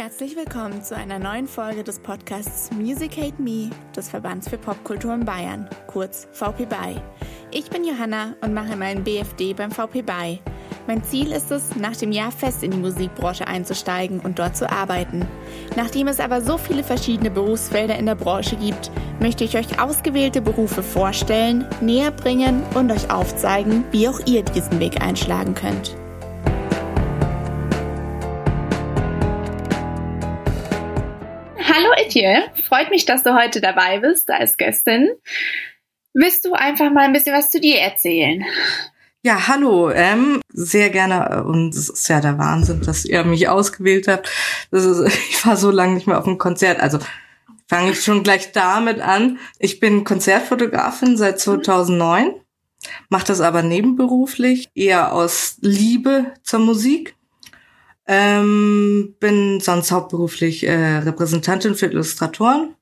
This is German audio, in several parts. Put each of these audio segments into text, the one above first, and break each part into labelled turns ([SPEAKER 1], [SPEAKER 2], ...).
[SPEAKER 1] Herzlich willkommen zu einer neuen Folge des Podcasts Music Hate Me des Verbands für Popkultur in Bayern, kurz VP BY. Ich bin Johanna und mache meinen BFD beim VP BY. Mein Ziel ist es, nach dem Jahr fest in die Musikbranche einzusteigen und dort zu arbeiten. Nachdem es aber so viele verschiedene Berufsfelder in der Branche gibt, möchte ich euch ausgewählte Berufe vorstellen, näher bringen und euch aufzeigen, wie auch ihr diesen Weg einschlagen könnt. Etienne, freut mich, dass du heute dabei bist als Gästin. Willst du einfach mal ein bisschen was zu dir erzählen?
[SPEAKER 2] Ja, hallo, ähm, sehr gerne. Und es ist ja der Wahnsinn, dass ihr mich ausgewählt habt. Das ist, ich war so lange nicht mehr auf einem Konzert. Also fange ich schon gleich damit an. Ich bin Konzertfotografin seit 2009, mache das aber nebenberuflich, eher aus Liebe zur Musik. Ähm, bin sonst hauptberuflich äh, Repräsentantin für Illustratoren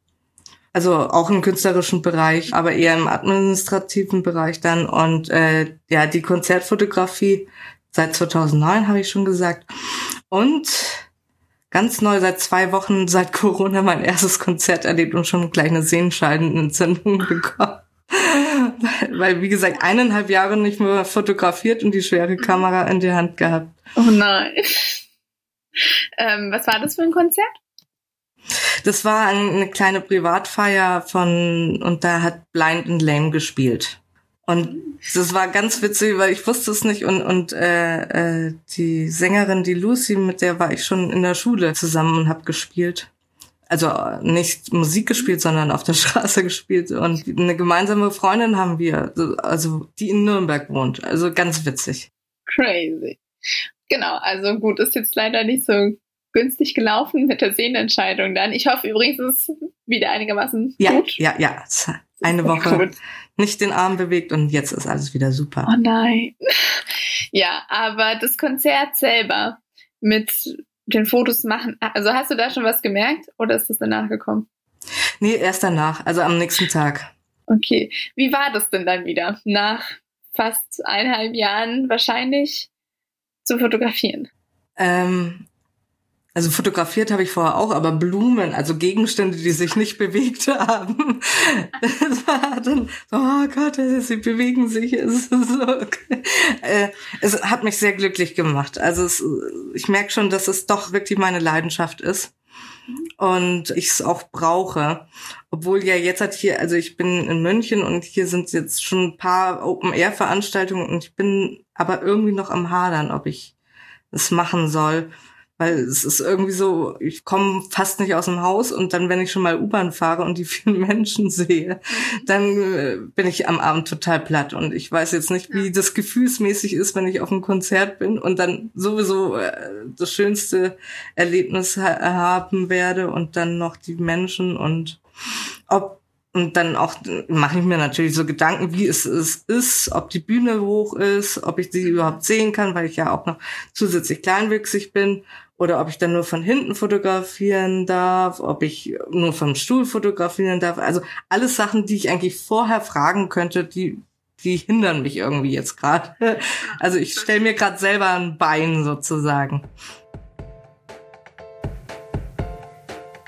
[SPEAKER 2] also auch im künstlerischen Bereich, aber eher im administrativen Bereich dann. Und äh, ja, die Konzertfotografie seit 2009 habe ich schon gesagt. Und ganz neu seit zwei Wochen seit Corona mein erstes Konzert erlebt und schon gleich eine Sehenscheidenentzündung bekommen. Weil, wie gesagt, eineinhalb Jahre nicht mehr fotografiert und die schwere Kamera in die Hand gehabt.
[SPEAKER 1] Oh nein. Ähm, was war das für ein Konzert?
[SPEAKER 2] Das war eine kleine Privatfeier von, und da hat Blind and Lame gespielt. Und das war ganz witzig, weil ich wusste es nicht und und äh, äh, die Sängerin, die Lucy, mit der war ich schon in der Schule zusammen und habe gespielt. Also nicht Musik gespielt, sondern auf der Straße gespielt. Und eine gemeinsame Freundin haben wir, also die in Nürnberg wohnt. Also ganz witzig.
[SPEAKER 1] Crazy. Genau, also gut, ist jetzt leider nicht so günstig gelaufen mit der Sehnenentscheidung dann. Ich hoffe übrigens, es ist wieder einigermaßen
[SPEAKER 2] ja,
[SPEAKER 1] gut.
[SPEAKER 2] Ja, ja, eine Woche gut. nicht den Arm bewegt und jetzt ist alles wieder super.
[SPEAKER 1] Oh nein. Ja, aber das Konzert selber mit den Fotos machen, also hast du da schon was gemerkt oder ist das danach gekommen?
[SPEAKER 2] Nee, erst danach, also am nächsten Tag.
[SPEAKER 1] Okay. Wie war das denn dann wieder? Nach fast eineinhalb Jahren wahrscheinlich zu fotografieren?
[SPEAKER 2] Ähm, also fotografiert habe ich vorher auch, aber Blumen, also Gegenstände, die sich nicht bewegt haben. Das war dann, oh Gott, sie bewegen sich. Es, so, okay. Äh, es hat mich sehr glücklich gemacht. Also es, ich merke schon, dass es doch wirklich meine Leidenschaft ist und ich es auch brauche. Obwohl ja jetzt hat hier, also ich bin in München und hier sind jetzt schon ein paar Open-Air-Veranstaltungen und ich bin aber irgendwie noch am Hadern, ob ich es machen soll weil es ist irgendwie so, ich komme fast nicht aus dem Haus und dann, wenn ich schon mal U-Bahn fahre und die vielen Menschen sehe, dann äh, bin ich am Abend total platt. Und ich weiß jetzt nicht, wie das gefühlsmäßig ist, wenn ich auf einem Konzert bin und dann sowieso äh, das schönste Erlebnis ha haben werde und dann noch die Menschen und ob und dann auch mache ich mir natürlich so Gedanken, wie es, es ist, ob die Bühne hoch ist, ob ich sie überhaupt sehen kann, weil ich ja auch noch zusätzlich kleinwüchsig bin oder ob ich dann nur von hinten fotografieren darf, ob ich nur vom Stuhl fotografieren darf. Also alles Sachen, die ich eigentlich vorher fragen könnte, die die hindern mich irgendwie jetzt gerade. Also ich stelle mir gerade selber ein Bein sozusagen.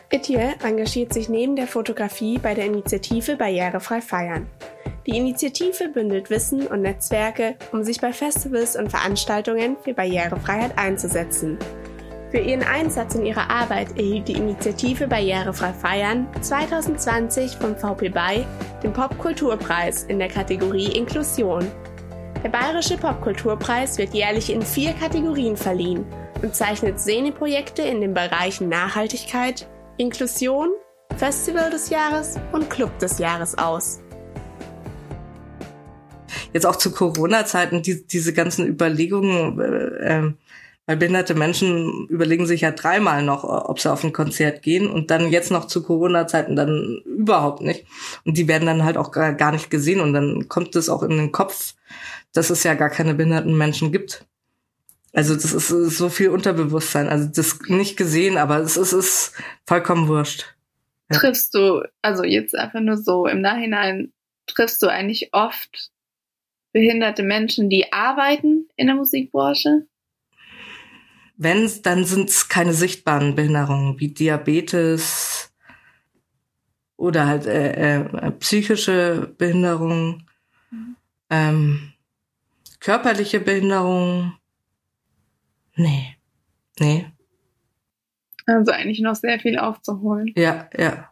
[SPEAKER 1] Etienne engagiert sich neben der Fotografie bei der Initiative Barrierefrei Feiern. Die Initiative bündelt Wissen und Netzwerke, um sich bei Festivals und Veranstaltungen für Barrierefreiheit einzusetzen. Für ihren Einsatz in ihrer Arbeit erhielt die Initiative Barrierefrei Feiern 2020 vom VP BY den Popkulturpreis in der Kategorie Inklusion. Der Bayerische Popkulturpreis wird jährlich in vier Kategorien verliehen und zeichnet Szeneprojekte in den Bereichen Nachhaltigkeit, Inklusion, Festival des Jahres und Club des Jahres aus.
[SPEAKER 2] Jetzt auch zu Corona-Zeiten, die, diese ganzen Überlegungen, äh, ähm, weil behinderte Menschen überlegen sich ja dreimal noch, ob sie auf ein Konzert gehen und dann jetzt noch zu Corona-Zeiten dann überhaupt nicht. Und die werden dann halt auch gar, nicht gesehen und dann kommt es auch in den Kopf, dass es ja gar keine behinderten Menschen gibt. Also das ist so viel Unterbewusstsein. Also das nicht gesehen, aber es ist, ist vollkommen wurscht.
[SPEAKER 1] Ja. Triffst du, also jetzt einfach nur so im Nachhinein, triffst du eigentlich oft behinderte Menschen, die arbeiten in der Musikbranche?
[SPEAKER 2] Wenn, dann sind es keine sichtbaren Behinderungen wie Diabetes oder halt äh, äh, psychische Behinderungen, mhm. ähm, körperliche Behinderungen. Nee, nee.
[SPEAKER 3] Also eigentlich noch sehr viel aufzuholen.
[SPEAKER 2] Ja, ja.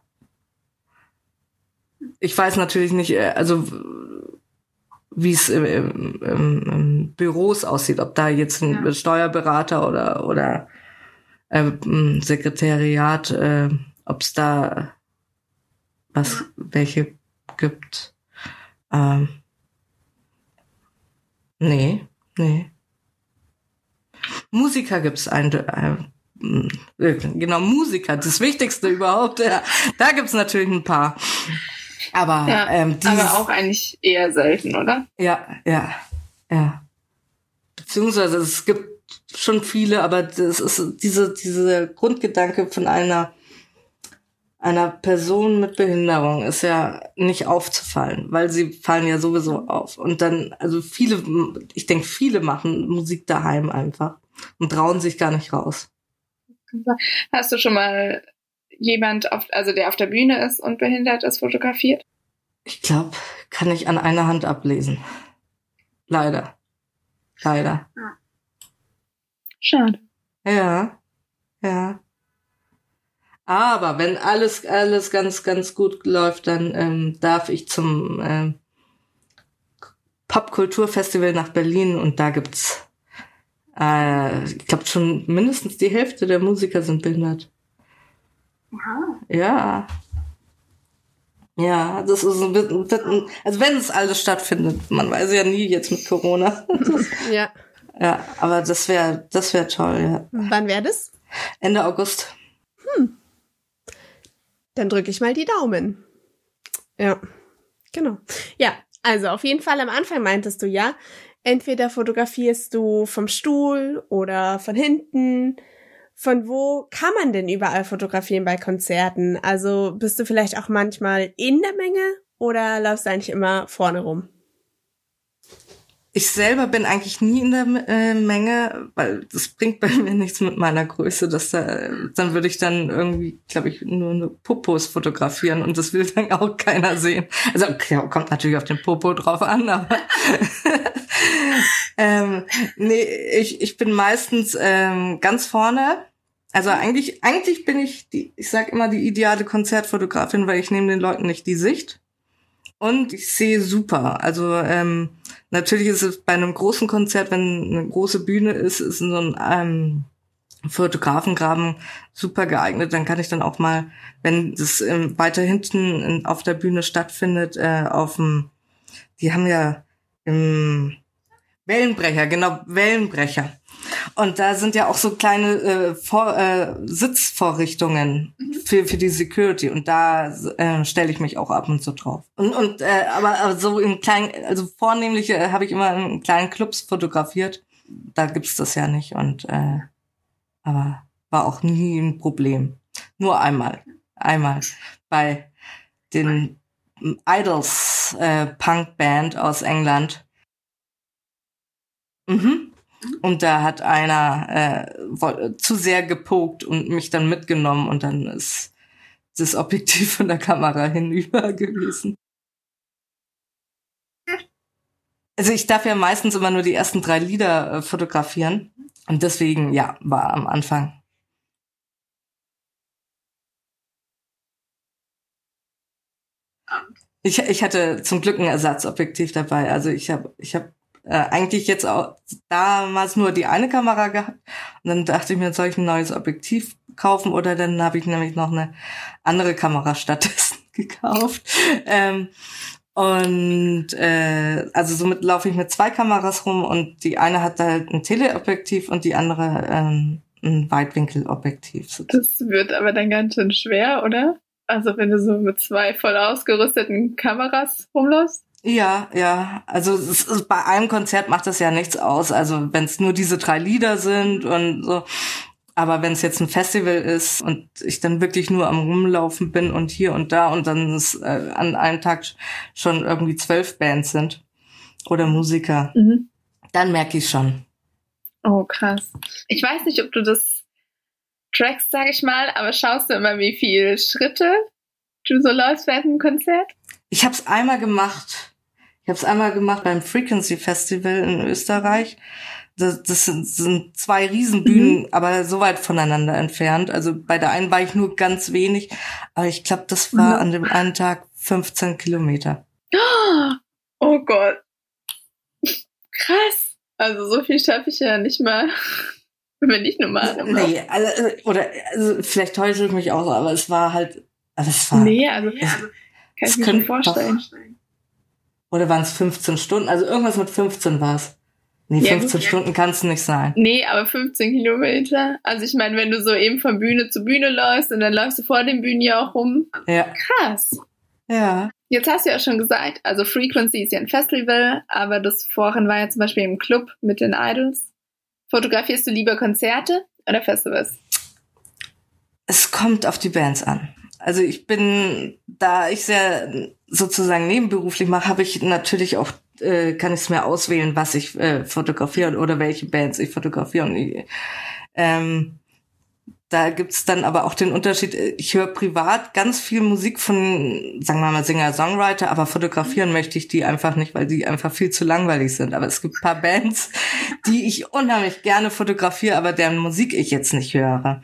[SPEAKER 2] Ich weiß natürlich nicht, äh, also wie es im, im, im, Büros aussieht, ob da jetzt ein ja. Steuerberater oder oder äh, ein Sekretariat, äh, ob es da was welche gibt. Ähm, nee, nee. Musiker gibt's ein, äh, genau Musiker, das Wichtigste überhaupt. Ja. Da gibt's natürlich ein paar. Aber,
[SPEAKER 3] ja, ähm, dieses, aber auch eigentlich eher selten, oder?
[SPEAKER 2] Ja, ja, ja. Beziehungsweise es gibt schon viele, aber das ist diese, diese Grundgedanke von einer, einer Person mit Behinderung ist ja nicht aufzufallen, weil sie fallen ja sowieso auf. Und dann, also viele, ich denke, viele machen Musik daheim einfach und trauen sich gar nicht raus.
[SPEAKER 3] Hast du schon mal jemand, auf, also der auf der Bühne ist und behindert ist, fotografiert?
[SPEAKER 2] Ich glaube, kann ich an einer Hand ablesen. Leider. Leider.
[SPEAKER 3] Schade.
[SPEAKER 2] Ja. Ja. Aber wenn alles, alles ganz, ganz gut läuft, dann ähm, darf ich zum ähm, Popkulturfestival nach Berlin und da gibt's, äh, ich glaube schon mindestens die Hälfte der Musiker sind behindert. Aha. Ja. Ja, das ist ein bisschen, also wenn es alles stattfindet, man weiß ja nie jetzt mit Corona.
[SPEAKER 1] ja.
[SPEAKER 2] Ja, aber das wäre, das wäre toll, ja.
[SPEAKER 1] Wann wäre das?
[SPEAKER 2] Ende August.
[SPEAKER 1] Hm. Dann drücke ich mal die Daumen. Ja, genau. Ja, also auf jeden Fall am Anfang meintest du ja, entweder fotografierst du vom Stuhl oder von hinten von wo kann man denn überall fotografieren bei Konzerten? Also bist du vielleicht auch manchmal in der Menge oder läufst du eigentlich immer vorne rum?
[SPEAKER 2] Ich selber bin eigentlich nie in der äh, Menge, weil das bringt bei mir nichts mit meiner Größe. Dass da, dann würde ich dann irgendwie, glaube ich, nur eine Popos fotografieren und das will dann auch keiner sehen. Also okay, kommt natürlich auf den Popo drauf an, aber ähm, nee, ich, ich bin meistens ähm, ganz vorne also eigentlich, eigentlich bin ich die, ich sag immer die ideale Konzertfotografin, weil ich nehme den Leuten nicht die Sicht. Und ich sehe super. Also ähm, natürlich ist es bei einem großen Konzert, wenn eine große Bühne ist, ist so ein ähm, Fotografengraben super geeignet. Dann kann ich dann auch mal, wenn das ähm, weiter hinten in, auf der Bühne stattfindet, äh, auf dem, die haben ja im Wellenbrecher, genau, Wellenbrecher. Und da sind ja auch so kleine äh, Vor äh, Sitzvorrichtungen für, für die Security. Und da äh, stelle ich mich auch ab und zu drauf. Und, und äh, aber, aber so in kleinen, also vornehmlich äh, habe ich immer in kleinen Clubs fotografiert. Da gibt's das ja nicht. Und äh, aber war auch nie ein Problem. Nur einmal. Einmal bei den Idols äh, Punk Band aus England. Mhm. Und da hat einer äh, zu sehr gepokt und mich dann mitgenommen und dann ist das Objektiv von der Kamera hinüber gewesen. Also ich darf ja meistens immer nur die ersten drei Lieder äh, fotografieren und deswegen, ja, war am Anfang. Ich, ich hatte zum Glück ein Ersatzobjektiv dabei. Also ich habe ich hab äh, eigentlich jetzt auch damals nur die eine Kamera gehabt. Und dann dachte ich mir, soll ich ein neues Objektiv kaufen oder dann habe ich nämlich noch eine andere Kamera stattdessen gekauft. Ähm, und äh, also somit laufe ich mit zwei Kameras rum und die eine hat halt ein Teleobjektiv und die andere ähm, ein Weitwinkelobjektiv.
[SPEAKER 3] Das wird aber dann ganz schön schwer, oder? Also wenn du so mit zwei voll ausgerüsteten Kameras rumläufst?
[SPEAKER 2] Ja, ja. Also ist, bei einem Konzert macht das ja nichts aus. Also wenn es nur diese drei Lieder sind und so. Aber wenn es jetzt ein Festival ist und ich dann wirklich nur am Rumlaufen bin und hier und da und dann es äh, an einem Tag schon irgendwie zwölf Bands sind oder Musiker, mhm. dann merke ich schon.
[SPEAKER 3] Oh, krass. Ich weiß nicht, ob du das trackst, sag ich mal, aber schaust du immer, wie viele Schritte du so läufst während einem Konzert?
[SPEAKER 2] Ich habe es einmal gemacht. Ich habe es einmal gemacht beim Frequency Festival in Österreich. Das, das sind, sind zwei Riesenbühnen, mhm. aber so weit voneinander entfernt. Also bei der einen war ich nur ganz wenig, aber ich glaube, das war mhm. an dem einen Tag 15 Kilometer.
[SPEAKER 3] Oh Gott. Krass. Also so viel schaffe ich ja nicht mal, wenn ich normal
[SPEAKER 2] bin. Nee, also, oder also, vielleicht täusche ich mich auch, aber es war halt. Also es war,
[SPEAKER 3] nee, also, es, also kann ich mir schon vorstellen. Doch,
[SPEAKER 2] oder waren es 15 Stunden? Also irgendwas mit 15 war es. Nee, ja, 15 gut, Stunden kann es nicht sein.
[SPEAKER 3] Nee, aber 15 Kilometer. Also ich meine, wenn du so eben von Bühne zu Bühne läufst und dann läufst du vor den Bühnen ja auch rum.
[SPEAKER 2] Ja.
[SPEAKER 3] Krass.
[SPEAKER 2] Ja.
[SPEAKER 3] Jetzt hast du ja schon gesagt, also Frequency ist ja ein Festival, aber das vorhin war ja zum Beispiel im Club mit den Idols. Fotografierst du lieber Konzerte oder Festivals?
[SPEAKER 2] Es kommt auf die Bands an. Also ich bin, da ich sehr sozusagen nebenberuflich mache, habe ich natürlich auch, äh, kann ich es mir auswählen, was ich äh, fotografiere oder welche Bands ich fotografiere. Und ich, ähm, da gibt's dann aber auch den Unterschied, ich höre privat ganz viel Musik von, sagen wir mal, Singer-Songwriter, aber fotografieren möchte ich die einfach nicht, weil die einfach viel zu langweilig sind. Aber es gibt paar Bands, die ich unheimlich gerne fotografiere, aber deren Musik ich jetzt nicht höre.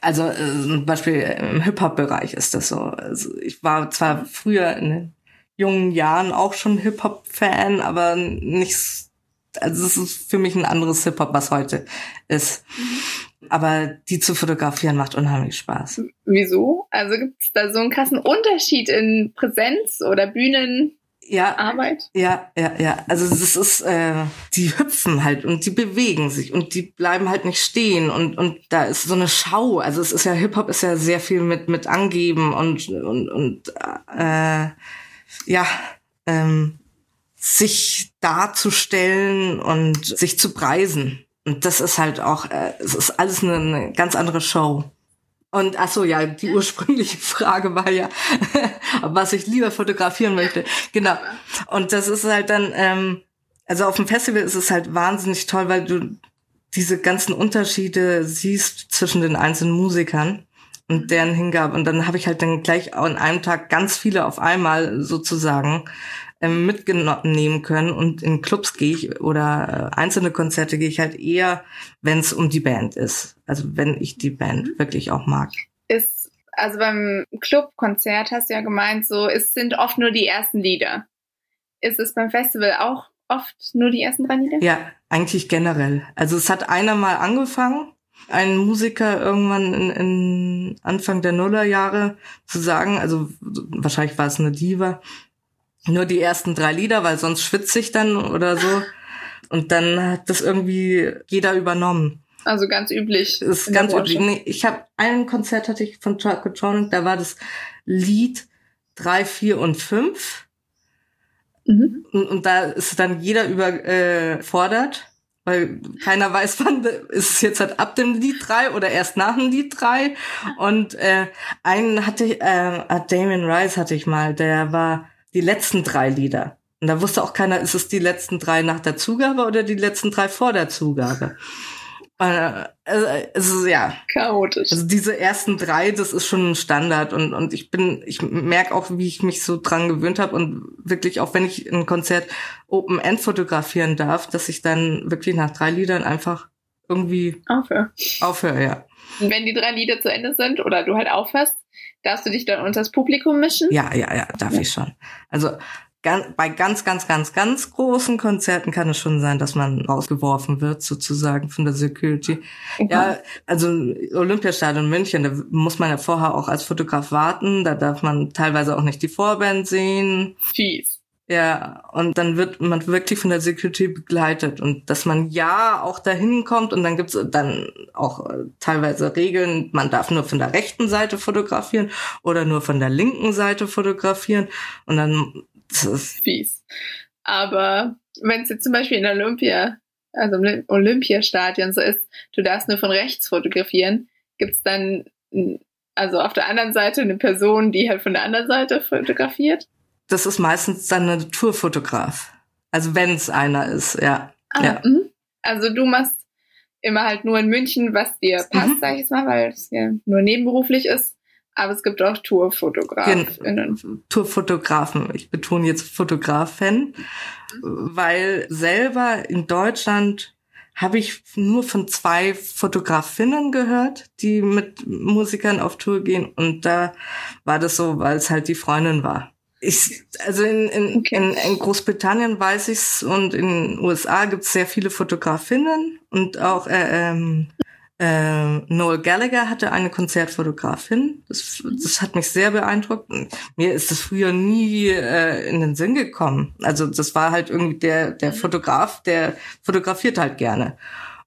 [SPEAKER 2] Also äh, zum Beispiel im Hip-Hop-Bereich ist das so. Also ich war zwar früher in den jungen Jahren auch schon Hip-Hop-Fan, aber nicht, also es ist für mich ein anderes Hip-Hop, was heute ist. Aber die zu fotografieren macht unheimlich Spaß.
[SPEAKER 3] Wieso? Also gibt es da so einen krassen Unterschied in Präsenz oder Bühnen?
[SPEAKER 2] Ja,
[SPEAKER 3] Arbeit?
[SPEAKER 2] Ja, ja, ja. Also es ist, äh, die hüpfen halt und die bewegen sich und die bleiben halt nicht stehen und und da ist so eine Schau. Also es ist ja Hip Hop ist ja sehr viel mit mit angeben und und und äh, ja ähm, sich darzustellen und sich zu preisen. Und das ist halt auch, äh, es ist alles eine, eine ganz andere Show. Und ach so, ja, die ursprüngliche Frage war ja, was ich lieber fotografieren möchte. Genau. Und das ist halt dann, ähm, also auf dem Festival ist es halt wahnsinnig toll, weil du diese ganzen Unterschiede siehst zwischen den einzelnen Musikern und deren Hingabe. Und dann habe ich halt dann gleich an einem Tag ganz viele auf einmal sozusagen mitnehmen können. Und in Clubs gehe ich oder äh, einzelne Konzerte gehe ich halt eher, wenn es um die Band ist. Also wenn ich die Band mhm. wirklich auch mag.
[SPEAKER 3] Ist, also beim Clubkonzert hast du ja gemeint, so, es sind oft nur die ersten Lieder. Ist es beim Festival auch oft nur die ersten drei Lieder?
[SPEAKER 2] Ja, eigentlich generell. Also es hat einer mal angefangen, ein Musiker irgendwann in, in Anfang der Nullerjahre zu sagen, also wahrscheinlich war es eine Diva, nur die ersten drei Lieder, weil sonst schwitze ich dann oder so. Und dann hat das irgendwie jeder übernommen.
[SPEAKER 3] Also ganz üblich.
[SPEAKER 2] Das ist ganz üblich. Nee, ich habe ein Konzert hatte ich von Chacotronic, da war das Lied drei, vier und fünf. Mhm. Und, und, da ist dann jeder überfordert, äh, weil keiner weiß, wann ist es jetzt halt ab dem Lied drei oder erst nach dem Lied drei. Und äh, einen hatte ich, äh, Damien Rice hatte ich mal, der war die letzten drei Lieder. Und da wusste auch keiner, ist es die letzten drei nach der Zugabe oder die letzten drei vor der Zugabe. Äh, also, also, ja.
[SPEAKER 3] Chaotisch.
[SPEAKER 2] Also diese ersten drei, das ist schon ein Standard und, und ich bin, ich merke auch, wie ich mich so dran gewöhnt habe und wirklich auch wenn ich ein Konzert Open End fotografieren darf, dass ich dann wirklich nach drei Liedern einfach irgendwie
[SPEAKER 3] aufhöre.
[SPEAKER 2] Aufhöre, ja.
[SPEAKER 3] Und wenn die drei Lieder zu Ende sind oder du halt aufhörst, darfst du dich dann unter das Publikum mischen?
[SPEAKER 2] Ja, ja, ja, darf ja. ich schon. Also bei ganz, ganz, ganz, ganz großen Konzerten kann es schon sein, dass man rausgeworfen wird, sozusagen von der Security. Okay. Ja, also Olympiastadion München, da muss man ja vorher auch als Fotograf warten, da darf man teilweise auch nicht die Vorband sehen.
[SPEAKER 3] Fies.
[SPEAKER 2] Ja, und dann wird man wirklich von der Security begleitet und dass man ja auch dahin kommt und dann gibt's dann auch äh, teilweise Regeln, man darf nur von der rechten Seite fotografieren oder nur von der linken Seite fotografieren und dann
[SPEAKER 3] das ist fies. Aber wenn es jetzt zum Beispiel in Olympia, also im Olympiastadion so ist, du darfst nur von rechts fotografieren, gibt's dann also auf der anderen Seite eine Person, die halt von der anderen Seite fotografiert?
[SPEAKER 2] Das ist meistens dann ein Naturfotograf. Also wenn es einer ist, ja.
[SPEAKER 3] Ah,
[SPEAKER 2] ja.
[SPEAKER 3] Mh. Also du machst immer halt nur in München, was dir passt, mhm. sag ich jetzt mal, weil es ja nur nebenberuflich ist. Aber es gibt auch Tourfotografen.
[SPEAKER 2] Tourfotografen. Ich betone jetzt Fotografen, weil selber in Deutschland habe ich nur von zwei Fotografinnen gehört, die mit Musikern auf Tour gehen. Und da war das so, weil es halt die Freundin war. Ich, also in, in, okay. in, in Großbritannien weiß ich's und in den USA gibt's sehr viele Fotografinnen und auch äh, ähm, äh, Noel Gallagher hatte eine Konzertfotografin. Das, das hat mich sehr beeindruckt. Mir ist das früher nie äh, in den Sinn gekommen. Also das war halt irgendwie der, der Fotograf, der fotografiert halt gerne.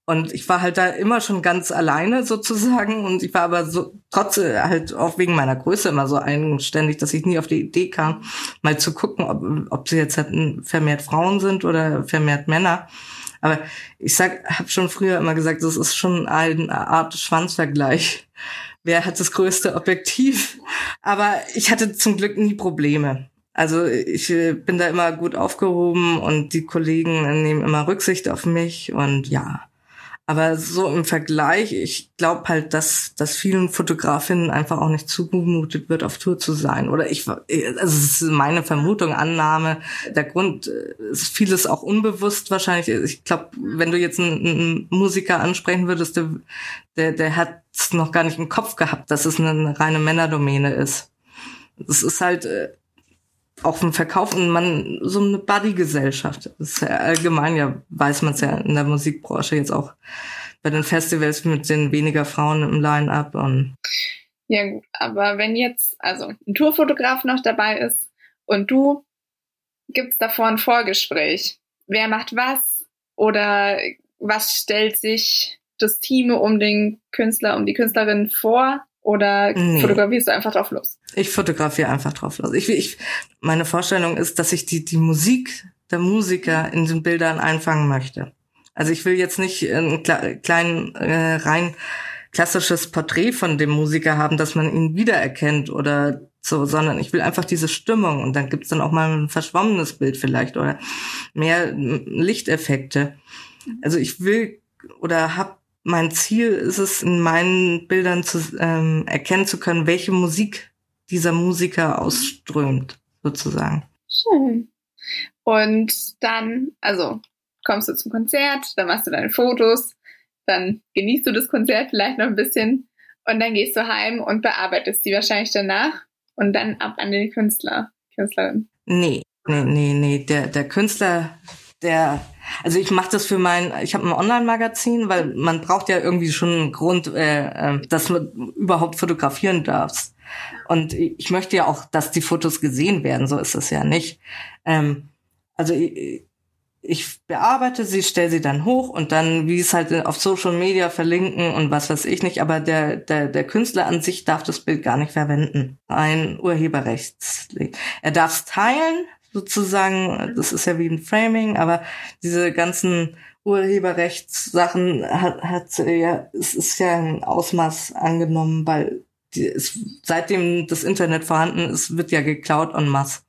[SPEAKER 2] Und ich war halt da immer schon ganz alleine sozusagen und ich war aber so trotz halt auch wegen meiner Größe immer so eigenständig, dass ich nie auf die Idee kam, mal zu gucken, ob, ob sie jetzt halt vermehrt Frauen sind oder vermehrt Männer. Aber ich sag, habe schon früher immer gesagt, das ist schon eine Art Schwanzvergleich. Wer hat das größte Objektiv? Aber ich hatte zum Glück nie Probleme. Also ich äh, bin da immer gut aufgehoben und die Kollegen nehmen immer Rücksicht auf mich und ja, aber so im Vergleich, ich glaube halt, dass, dass vielen Fotografinnen einfach auch nicht zugemutet wird, auf Tour zu sein. Oder ich, also es ist meine Vermutung, Annahme. Der Grund äh, ist vieles auch unbewusst wahrscheinlich. Ich glaube, wenn du jetzt einen, einen, Musiker ansprechen würdest, der, der, der hat es noch gar nicht im Kopf gehabt, dass es eine reine Männerdomäne ist. Das ist halt äh, auch vom Verkauf und man so eine Buddy-Gesellschaft. Ist ja allgemein ja, weiß man es ja in der Musikbranche jetzt auch bei den Festivals mit den weniger Frauen im Line-Up und
[SPEAKER 3] ja gut, aber wenn jetzt also ein Tourfotograf noch dabei ist und du gibt's davor ein Vorgespräch. Wer macht was oder was stellt sich das Team um den Künstler, um die Künstlerin vor? Oder nee. fotografierst du einfach drauf los?
[SPEAKER 2] Ich fotografiere einfach drauf los. Ich, ich, meine Vorstellung ist, dass ich die, die Musik der Musiker in den Bildern einfangen möchte. Also ich will jetzt nicht ein klein, äh, rein klassisches Porträt von dem Musiker haben, dass man ihn wiedererkennt oder so, sondern ich will einfach diese Stimmung und dann gibt's dann auch mal ein verschwommenes Bild vielleicht oder mehr Lichteffekte. Also ich will oder habe mein Ziel ist es, in meinen Bildern zu ähm, erkennen zu können, welche Musik dieser Musiker ausströmt, sozusagen.
[SPEAKER 3] Schön. Und dann, also kommst du zum Konzert, dann machst du deine Fotos, dann genießt du das Konzert vielleicht noch ein bisschen und dann gehst du heim und bearbeitest die wahrscheinlich danach und dann ab an den Künstler, Künstlerin.
[SPEAKER 2] Nee, nee, nee, nee. Der, der Künstler der, also ich mache das für mein, ich habe ein Online-Magazin, weil man braucht ja irgendwie schon einen Grund, äh, äh, dass man überhaupt fotografieren darf. Und ich möchte ja auch, dass die Fotos gesehen werden, so ist es ja nicht. Ähm, also ich, ich bearbeite sie, stelle sie dann hoch und dann, wie es halt auf Social Media verlinken und was weiß ich nicht, aber der, der, der Künstler an sich darf das Bild gar nicht verwenden. Ein Urheberrechts. Er darf es teilen, sozusagen, das ist ja wie ein Framing, aber diese ganzen Urheberrechtssachen hat, hat ja, es ist ja ein Ausmaß angenommen, weil die, es, seitdem das Internet vorhanden ist, wird ja geklaut en masse.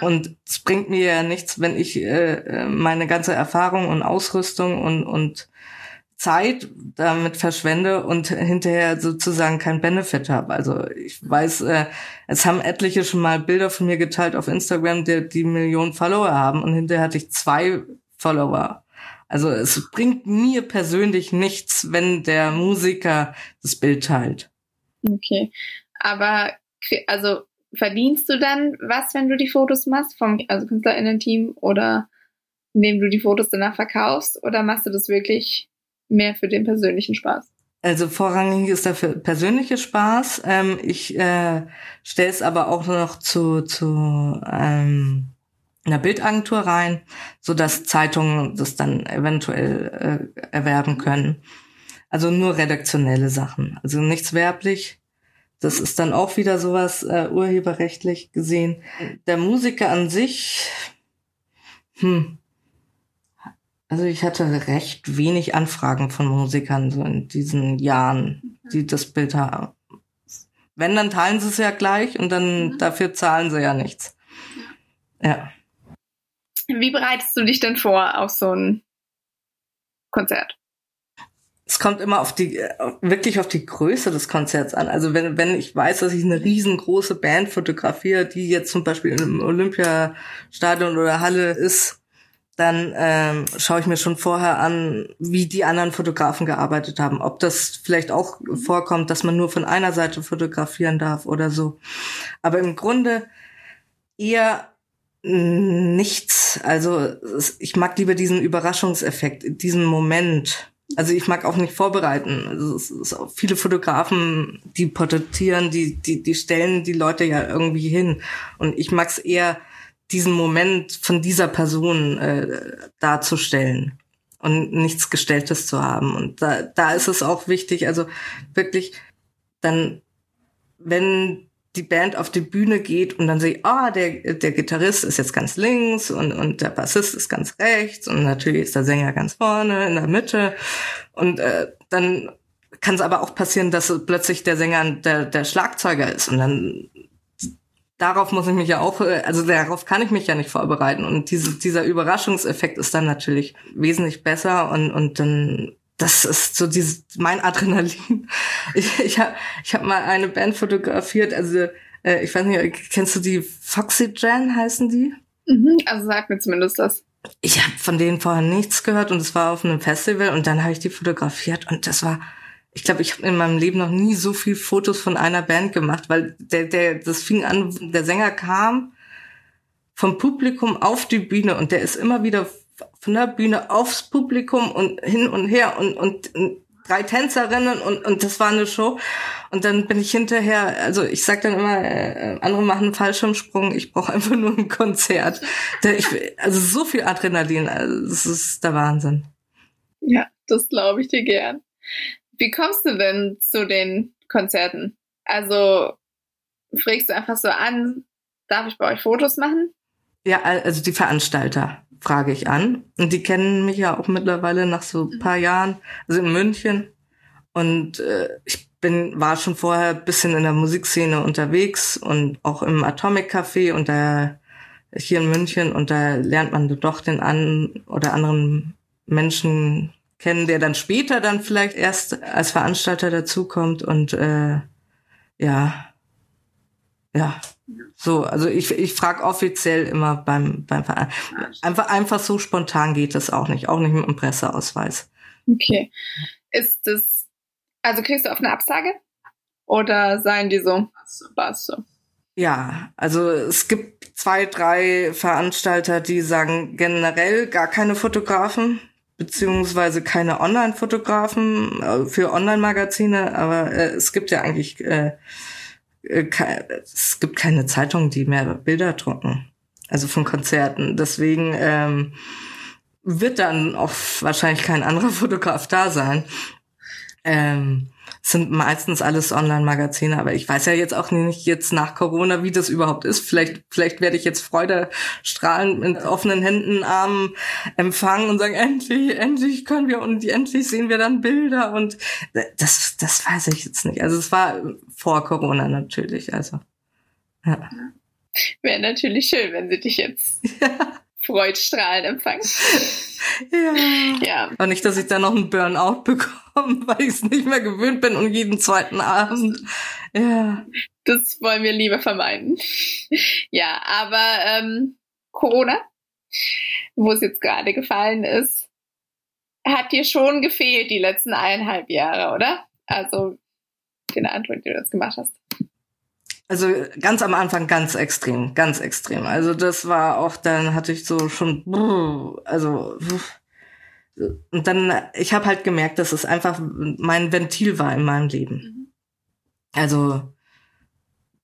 [SPEAKER 2] Ja. Und es bringt mir ja nichts, wenn ich äh, meine ganze Erfahrung und Ausrüstung und, und Zeit damit verschwende und hinterher sozusagen kein Benefit habe. Also ich weiß, äh, es haben etliche schon mal Bilder von mir geteilt auf Instagram, die, die Millionen Follower haben und hinterher hatte ich zwei Follower. Also es bringt mir persönlich nichts, wenn der Musiker das Bild teilt.
[SPEAKER 3] Okay, aber also verdienst du dann was, wenn du die Fotos machst vom also Künstlerinnen-Team oder indem du die Fotos danach verkaufst oder machst du das wirklich mehr für den persönlichen Spaß?
[SPEAKER 2] Also vorrangig ist dafür persönliche Spaß. Ähm, ich äh, stelle es aber auch noch zu, zu ähm, einer Bildagentur rein, so dass Zeitungen das dann eventuell äh, erwerben können. Also nur redaktionelle Sachen, also nichts werblich. Das ist dann auch wieder sowas äh, urheberrechtlich gesehen. Der Musiker an sich, hm, also ich hatte recht wenig Anfragen von Musikern so in diesen Jahren, die das Bild haben. Wenn, dann teilen sie es ja gleich und dann mhm. dafür zahlen sie ja nichts. Ja.
[SPEAKER 3] Wie bereitest du dich denn vor auf so ein Konzert?
[SPEAKER 2] Es kommt immer auf die, wirklich auf die Größe des Konzerts an. Also wenn, wenn ich weiß, dass ich eine riesengroße Band fotografiere, die jetzt zum Beispiel im Olympiastadion oder Halle ist, dann ähm, schaue ich mir schon vorher an, wie die anderen Fotografen gearbeitet haben. Ob das vielleicht auch vorkommt, dass man nur von einer Seite fotografieren darf oder so. Aber im Grunde eher nichts. Also ich mag lieber diesen Überraschungseffekt, diesen Moment. Also ich mag auch nicht vorbereiten. Also es ist auch viele Fotografen, die porträtieren, die, die, die stellen die Leute ja irgendwie hin. Und ich mag es eher diesen Moment von dieser Person äh, darzustellen und nichts Gestelltes zu haben. Und da, da ist es auch wichtig, also wirklich dann, wenn die Band auf die Bühne geht und dann sehe ich, ah, der, der Gitarrist ist jetzt ganz links und, und der Bassist ist ganz rechts und natürlich ist der Sänger ganz vorne in der Mitte. Und äh, dann kann es aber auch passieren, dass plötzlich der Sänger der, der Schlagzeuger ist und dann darauf muss ich mich ja auch, äh, also darauf kann ich mich ja nicht vorbereiten. Und diese, dieser Überraschungseffekt ist dann natürlich wesentlich besser und, und dann das ist so dieses mein Adrenalin. Ich, ich habe ich hab mal eine Band fotografiert, also äh, ich weiß nicht, kennst du die Foxy Jan heißen die?
[SPEAKER 3] Mhm, also sag mir zumindest das.
[SPEAKER 2] Ich habe von denen vorher nichts gehört und es war auf einem Festival und dann habe ich die fotografiert und das war ich glaube, ich habe in meinem Leben noch nie so viel Fotos von einer Band gemacht, weil der, der, das fing an, der Sänger kam vom Publikum auf die Bühne und der ist immer wieder von der Bühne aufs Publikum und hin und her und, und, drei Tänzerinnen und, und das war eine Show. Und dann bin ich hinterher, also ich sag dann immer, äh, andere machen einen Fallschirmsprung, ich brauche einfach nur ein Konzert. Ich, also so viel Adrenalin, also das ist der Wahnsinn.
[SPEAKER 3] Ja, das glaube ich dir gern. Wie kommst du denn zu den Konzerten? Also fragst du einfach so an, darf ich bei euch Fotos machen?
[SPEAKER 2] Ja, also die Veranstalter frage ich an. Und die kennen mich ja auch mittlerweile nach so ein paar Jahren, also in München. Und äh, ich bin, war schon vorher ein bisschen in der Musikszene unterwegs und auch im Atomic Café und da hier in München und da lernt man doch den an oder anderen Menschen kennen, der dann später dann vielleicht erst als Veranstalter dazukommt und äh, ja, ja, so, also ich, ich frage offiziell immer beim, beim Verein. Einfach, einfach so spontan geht das auch nicht, auch nicht mit einem Presseausweis.
[SPEAKER 3] Okay. Ist das, also kriegst du auf eine Absage? Oder seien die so, was so?
[SPEAKER 2] Ja, also es gibt zwei, drei Veranstalter, die sagen generell gar keine Fotografen beziehungsweise keine Online-Fotografen äh, für Online-Magazine, aber äh, es gibt ja eigentlich äh es gibt keine Zeitungen, die mehr Bilder drucken, also von Konzerten. Deswegen ähm, wird dann auch wahrscheinlich kein anderer Fotograf da sein. Ähm, sind meistens alles Online-Magazine, aber ich weiß ja jetzt auch nicht jetzt nach Corona, wie das überhaupt ist. Vielleicht, vielleicht werde ich jetzt Freude strahlen mit offenen Händen, Armen empfangen und sagen, endlich, endlich können wir und endlich sehen wir dann Bilder und das, das weiß ich jetzt nicht. Also es war vor Corona natürlich, also. Ja.
[SPEAKER 3] Wäre natürlich schön, wenn sie dich jetzt ja. Freudstrahlen empfangen.
[SPEAKER 2] Ja. ja. Und nicht, dass ich da noch einen Burnout bekomme, weil ich es nicht mehr gewöhnt bin und jeden zweiten Abend. Ja.
[SPEAKER 3] Das wollen wir lieber vermeiden. Ja, aber ähm, Corona, wo es jetzt gerade gefallen ist, hat dir schon gefehlt die letzten eineinhalb Jahre, oder? Also den Antwort, die du jetzt gemacht hast.
[SPEAKER 2] Also ganz am Anfang ganz extrem, ganz extrem. Also das war auch, dann hatte ich so schon, also und dann, ich habe halt gemerkt, dass es einfach mein Ventil war in meinem Leben. Mhm. Also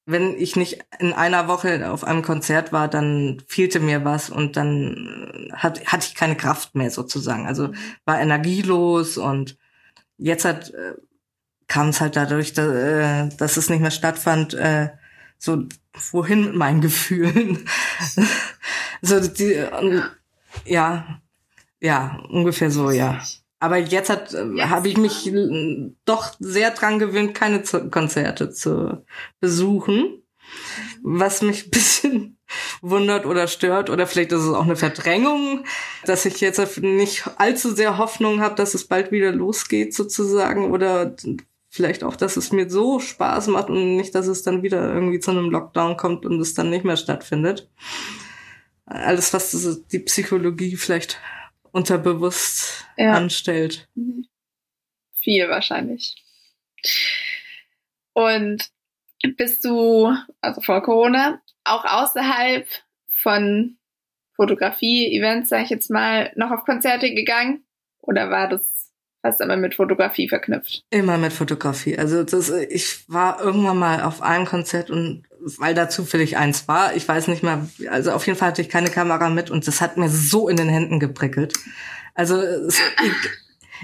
[SPEAKER 2] wenn ich nicht in einer Woche auf einem Konzert war, dann fehlte mir was und dann hat, hatte ich keine Kraft mehr sozusagen. Also mhm. war energielos und jetzt hat äh, kam es halt dadurch, dass, äh, dass es nicht mehr stattfand, äh, so wohin mit meinen Gefühlen. so die, äh, ja, ja, ungefähr so, ja. Aber jetzt hat äh, habe ich mich doch sehr dran gewöhnt, keine Z Konzerte zu besuchen, was mich bisschen wundert oder stört oder vielleicht ist es auch eine Verdrängung, dass ich jetzt nicht allzu sehr Hoffnung habe, dass es bald wieder losgeht sozusagen oder vielleicht auch, dass es mir so Spaß macht und nicht, dass es dann wieder irgendwie zu einem Lockdown kommt und es dann nicht mehr stattfindet. Alles, was die Psychologie vielleicht unterbewusst ja. anstellt. Mhm.
[SPEAKER 3] Viel wahrscheinlich. Und bist du, also vor Corona, auch außerhalb von Fotografie-Events, sag ich jetzt mal, noch auf Konzerte gegangen? Oder war das fast immer mit Fotografie verknüpft?
[SPEAKER 2] Immer mit Fotografie. Also das, ich war irgendwann mal auf einem Konzert und weil da zufällig eins war, ich weiß nicht mehr, also auf jeden Fall hatte ich keine Kamera mit und das hat mir so in den Händen geprickelt. Also es,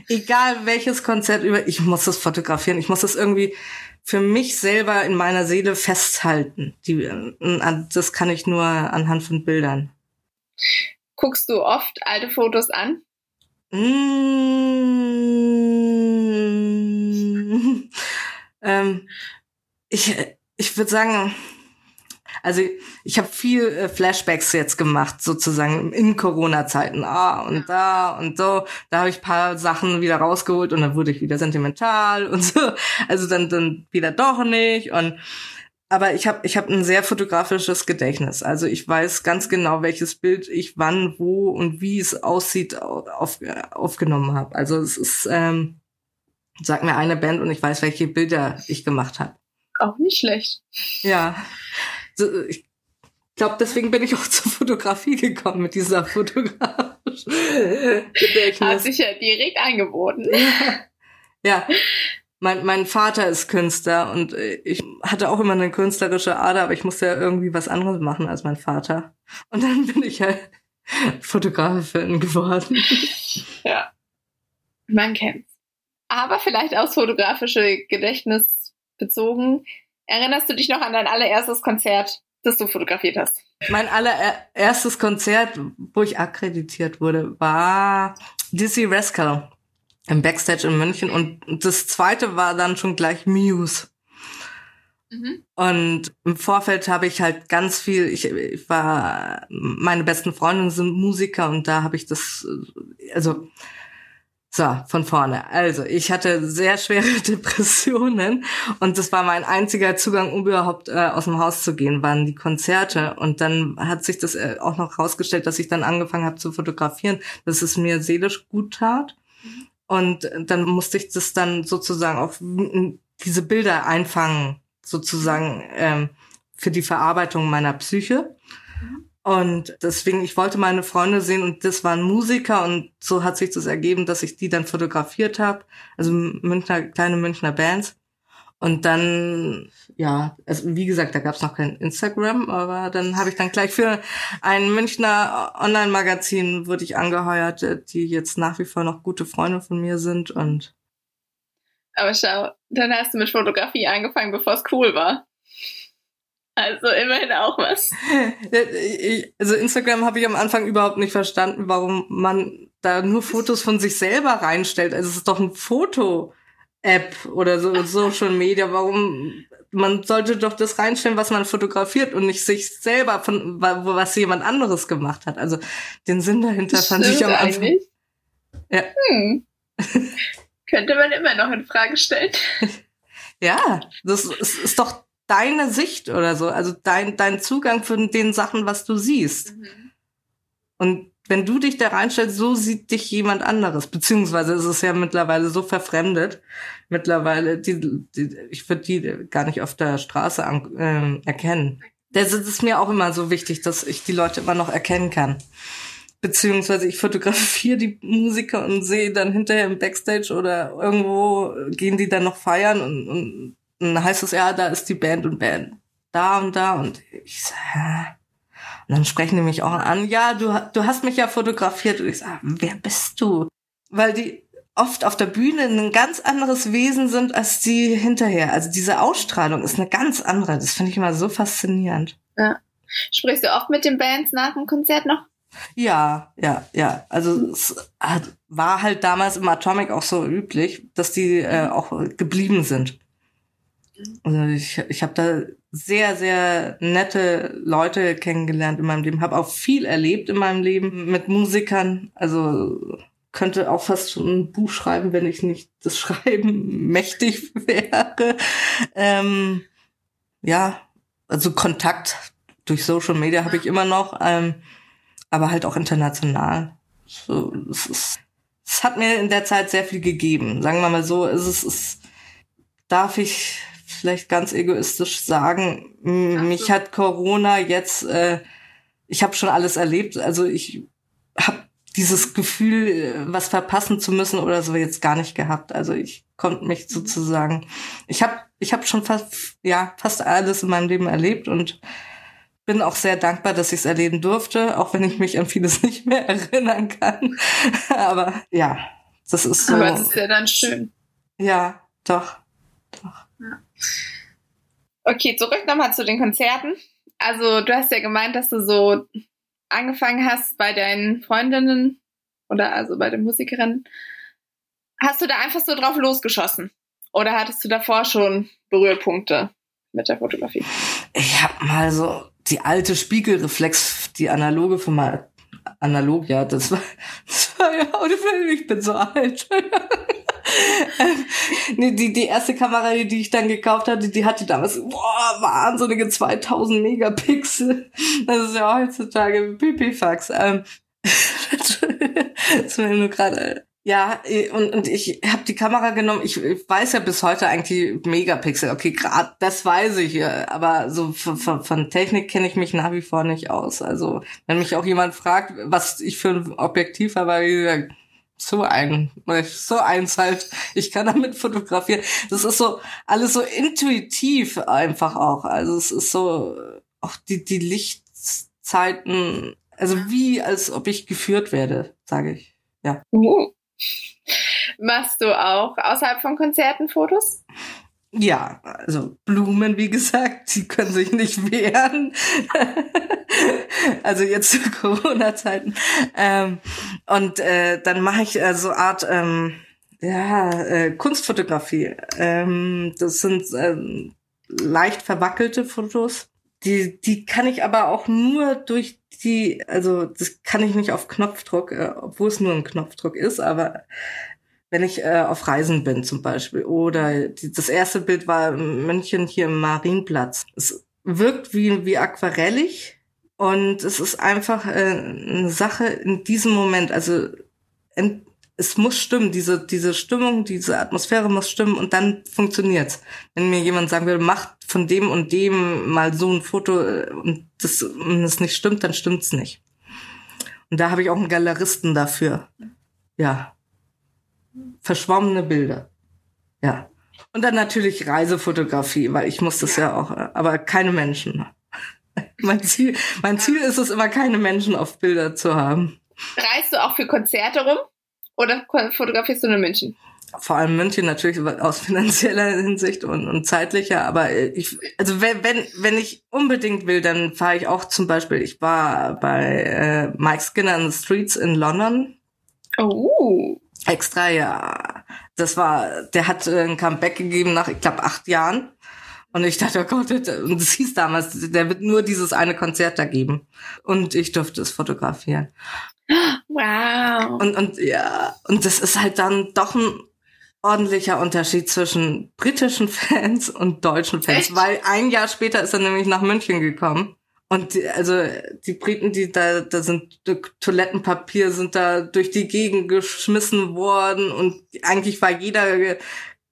[SPEAKER 2] egal welches Konzert über, ich muss das fotografieren, ich muss das irgendwie für mich selber in meiner Seele festhalten. Die, äh, das kann ich nur anhand von Bildern.
[SPEAKER 3] Guckst du oft alte Fotos an?
[SPEAKER 2] Mmh, ähm, ich ich würde sagen, also ich habe viel äh, Flashbacks jetzt gemacht, sozusagen in Corona-Zeiten. Ah, und da und so. Da habe ich paar Sachen wieder rausgeholt und dann wurde ich wieder sentimental und so. Also dann, dann wieder doch nicht. Und aber ich habe ich hab ein sehr fotografisches Gedächtnis. Also ich weiß ganz genau, welches Bild ich wann, wo und wie es aussieht auf, aufgenommen habe. Also es ist, ähm, sag mir eine Band und ich weiß, welche Bilder ich gemacht habe.
[SPEAKER 3] Auch nicht schlecht.
[SPEAKER 2] Ja ich glaube, deswegen bin ich auch zur Fotografie gekommen mit dieser fotografischen
[SPEAKER 3] Gedächtnis. Hat sich ja direkt angeboten.
[SPEAKER 2] ja. Mein, mein Vater ist Künstler und ich hatte auch immer eine künstlerische Ader, aber ich musste ja irgendwie was anderes machen als mein Vater. Und dann bin ich halt Fotografin geworden.
[SPEAKER 3] Ja. Man kennt's. Aber vielleicht aus fotografische Gedächtnis bezogen, Erinnerst du dich noch an dein allererstes Konzert, das du fotografiert hast?
[SPEAKER 2] Mein allererstes Konzert, wo ich akkreditiert wurde, war Dizzy Rascal im Backstage in München und das zweite war dann schon gleich Muse. Mhm. Und im Vorfeld habe ich halt ganz viel, ich, ich war, meine besten Freundinnen sind Musiker und da habe ich das, also so, von vorne. Also, ich hatte sehr schwere Depressionen und das war mein einziger Zugang, um überhaupt äh, aus dem Haus zu gehen, waren die Konzerte. Und dann hat sich das äh, auch noch rausgestellt, dass ich dann angefangen habe zu fotografieren, dass es mir seelisch gut tat. Und dann musste ich das dann sozusagen auch diese Bilder einfangen, sozusagen ähm, für die Verarbeitung meiner Psyche. Und deswegen, ich wollte meine Freunde sehen und das waren Musiker und so hat sich das ergeben, dass ich die dann fotografiert habe. Also Münchner, kleine Münchner Bands. Und dann, ja, also wie gesagt, da gab es noch kein Instagram, aber dann habe ich dann gleich für ein Münchner Online-Magazin wurde ich angeheuert, die jetzt nach wie vor noch gute Freunde von mir sind und
[SPEAKER 3] aber schau, dann hast du mit Fotografie angefangen, bevor es cool war. Also immerhin auch was.
[SPEAKER 2] Also Instagram habe ich am Anfang überhaupt nicht verstanden, warum man da nur Fotos von sich selber reinstellt. Also es ist doch ein Foto-App oder so Social Media. Warum man sollte doch das reinstellen, was man fotografiert und nicht sich selber von was jemand anderes gemacht hat. Also den Sinn dahinter das fand ich am Anfang. Eigentlich.
[SPEAKER 3] Ja. Hm. Könnte man immer noch in Frage stellen.
[SPEAKER 2] Ja, das ist, ist doch deine Sicht oder so, also dein, dein Zugang für den Sachen, was du siehst. Mhm. Und wenn du dich da reinstellst, so sieht dich jemand anderes. Beziehungsweise ist es ja mittlerweile so verfremdet. Mittlerweile, die, die, ich würde die gar nicht auf der Straße an, äh, erkennen. Das ist mir auch immer so wichtig, dass ich die Leute immer noch erkennen kann. Beziehungsweise ich fotografiere die Musiker und sehe dann hinterher im Backstage oder irgendwo gehen die dann noch feiern und, und und dann heißt es, ja, da ist die Band und Band. Da und da. Und ich so, hä? Und dann sprechen die mich auch an, ja, du, du hast mich ja fotografiert. Und ich sage, wer bist du? Weil die oft auf der Bühne ein ganz anderes Wesen sind als die hinterher. Also diese Ausstrahlung ist eine ganz andere. Das finde ich immer so faszinierend.
[SPEAKER 3] Ja. Sprichst du oft mit den Bands nach dem Konzert noch?
[SPEAKER 2] Ja, ja, ja. Also es war halt damals im Atomic auch so üblich, dass die äh, auch geblieben sind. Also ich, ich habe da sehr, sehr nette Leute kennengelernt in meinem Leben, habe auch viel erlebt in meinem Leben mit Musikern. Also könnte auch fast schon ein Buch schreiben, wenn ich nicht das Schreiben mächtig wäre. Ähm, ja, also Kontakt durch Social Media habe ich immer noch, ähm, aber halt auch international. So, es, ist, es hat mir in der Zeit sehr viel gegeben. Sagen wir mal so, es ist, es darf ich vielleicht ganz egoistisch sagen, mich hat Corona jetzt, äh, ich habe schon alles erlebt. Also ich habe dieses Gefühl, äh, was verpassen zu müssen oder so jetzt gar nicht gehabt. Also ich konnte mich sozusagen, ich habe ich hab schon fast ja fast alles in meinem Leben erlebt und bin auch sehr dankbar, dass ich es erleben durfte, auch wenn ich mich an vieles nicht mehr erinnern kann. Aber ja, das ist so.
[SPEAKER 3] Aber das ist ja dann schön.
[SPEAKER 2] Ja, doch. doch.
[SPEAKER 3] Okay, zurück nochmal zu den Konzerten. Also du hast ja gemeint, dass du so angefangen hast bei deinen Freundinnen oder also bei den Musikerinnen. Hast du da einfach so drauf losgeschossen? Oder hattest du davor schon Berührpunkte mit der Fotografie?
[SPEAKER 2] Ich habe mal so die alte Spiegelreflex, die analoge von mal analog, ja, das war, das war ja, ich bin so alt. die, die erste Kamera, die ich dann gekauft hatte, die hatte damals, boah, wahnsinnige 2000 Megapixel. Das ist ja heutzutage Pipifax. Ähm, das mir nur gerade ja, und, und ich habe die Kamera genommen. Ich, ich weiß ja bis heute eigentlich Megapixel. Okay, gerade das weiß ich, aber so von, von, Technik kenne ich mich nach wie vor nicht aus. Also wenn mich auch jemand fragt, was ich für ein Objektiv habe, wie gesagt, so ein, so eins halt. Ich kann damit fotografieren. Das ist so alles so intuitiv einfach auch. Also es ist so auch die die Lichtzeiten, also wie als ob ich geführt werde, sage ich. Ja.
[SPEAKER 3] Uh. Machst du auch außerhalb von Konzerten Fotos?
[SPEAKER 2] Ja, also Blumen, wie gesagt, die können sich nicht wehren. also jetzt zu Corona-Zeiten. Ähm, und äh, dann mache ich äh, so Art ähm, ja, äh, Kunstfotografie. Ähm, das sind ähm, leicht verwackelte Fotos. Die, die kann ich aber auch nur durch die, also das kann ich nicht auf Knopfdruck, äh, obwohl es nur ein Knopfdruck ist, aber wenn ich äh, auf Reisen bin zum Beispiel. Oder die, das erste Bild war München hier im Marienplatz. Es wirkt wie, wie aquarellig und es ist einfach äh, eine Sache in diesem Moment. Also in, es muss stimmen, diese, diese Stimmung, diese Atmosphäre muss stimmen und dann funktioniert's. Wenn mir jemand sagen würde, mach von dem und dem mal so ein Foto äh, und das, und das nicht stimmt, dann stimmt's nicht. Und da habe ich auch einen Galeristen dafür. Ja. Verschwommene Bilder. Ja. Und dann natürlich Reisefotografie, weil ich muss das ja auch, aber keine Menschen. mein Ziel, mein Ziel ist es immer, keine Menschen auf Bilder zu haben.
[SPEAKER 3] Reist du auch für Konzerte rum? Oder fotografierst du nur München?
[SPEAKER 2] Vor allem München natürlich aus finanzieller Hinsicht und, und zeitlicher, aber ich, also wenn, wenn, wenn ich unbedingt will, dann fahre ich auch zum Beispiel, ich war bei äh, Mike Skinner in the Streets in London.
[SPEAKER 3] Oh.
[SPEAKER 2] Extra, ja. Das war, der hat äh, ein Comeback gegeben nach, ich glaube, acht Jahren. Und ich dachte, oh Gott, und es hieß damals, der wird nur dieses eine Konzert da geben. Und ich durfte es fotografieren.
[SPEAKER 3] Wow.
[SPEAKER 2] Und, und ja, und das ist halt dann doch ein ordentlicher Unterschied zwischen britischen Fans und deutschen Fans, Echt? weil ein Jahr später ist er nämlich nach München gekommen. Und die, also die Briten, die da, da sind Toilettenpapier sind da durch die Gegend geschmissen worden und eigentlich war jeder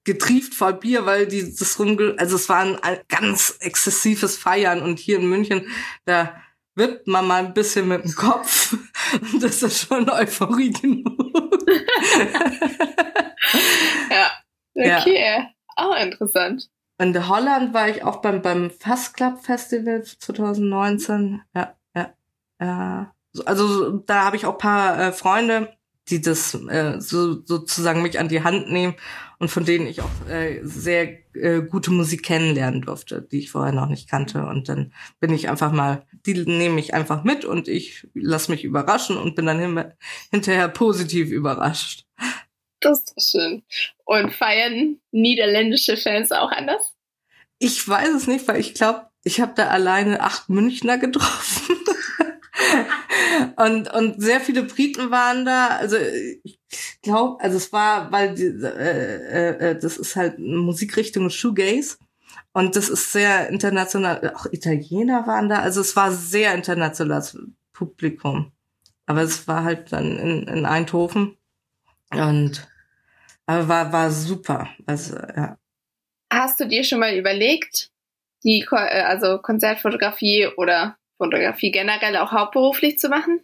[SPEAKER 2] getrieft vor Bier, weil die das rumge also es war ein ganz exzessives Feiern und hier in München da wippt man mal ein bisschen mit dem Kopf und das ist schon Euphorie genug.
[SPEAKER 3] ja, okay. Ja. Auch interessant.
[SPEAKER 2] In Holland war ich auch beim, beim Fast Club Festival 2019. Ja, ja, ja. Also da habe ich auch paar äh, Freunde, die das äh, so, sozusagen mich an die Hand nehmen und von denen ich auch äh, sehr äh, gute Musik kennenlernen durfte, die ich vorher noch nicht kannte. Und dann bin ich einfach mal, die nehme ich einfach mit und ich lasse mich überraschen und bin dann hin, hinterher positiv überrascht.
[SPEAKER 3] Das ist schön. Und feiern niederländische Fans auch anders?
[SPEAKER 2] Ich weiß es nicht, weil ich glaube, ich habe da alleine acht Münchner getroffen. und, und sehr viele Briten waren da. Also ich glaube, also es war, weil die, äh, äh, äh, das ist halt eine Musikrichtung Shoegaze. Und das ist sehr international. Auch Italiener waren da. Also es war sehr internationales Publikum. Aber es war halt dann in, in Eindhoven. Und aber war, war super. Also, ja.
[SPEAKER 3] Hast du dir schon mal überlegt, die äh, also Konzertfotografie oder Fotografie generell auch hauptberuflich zu machen?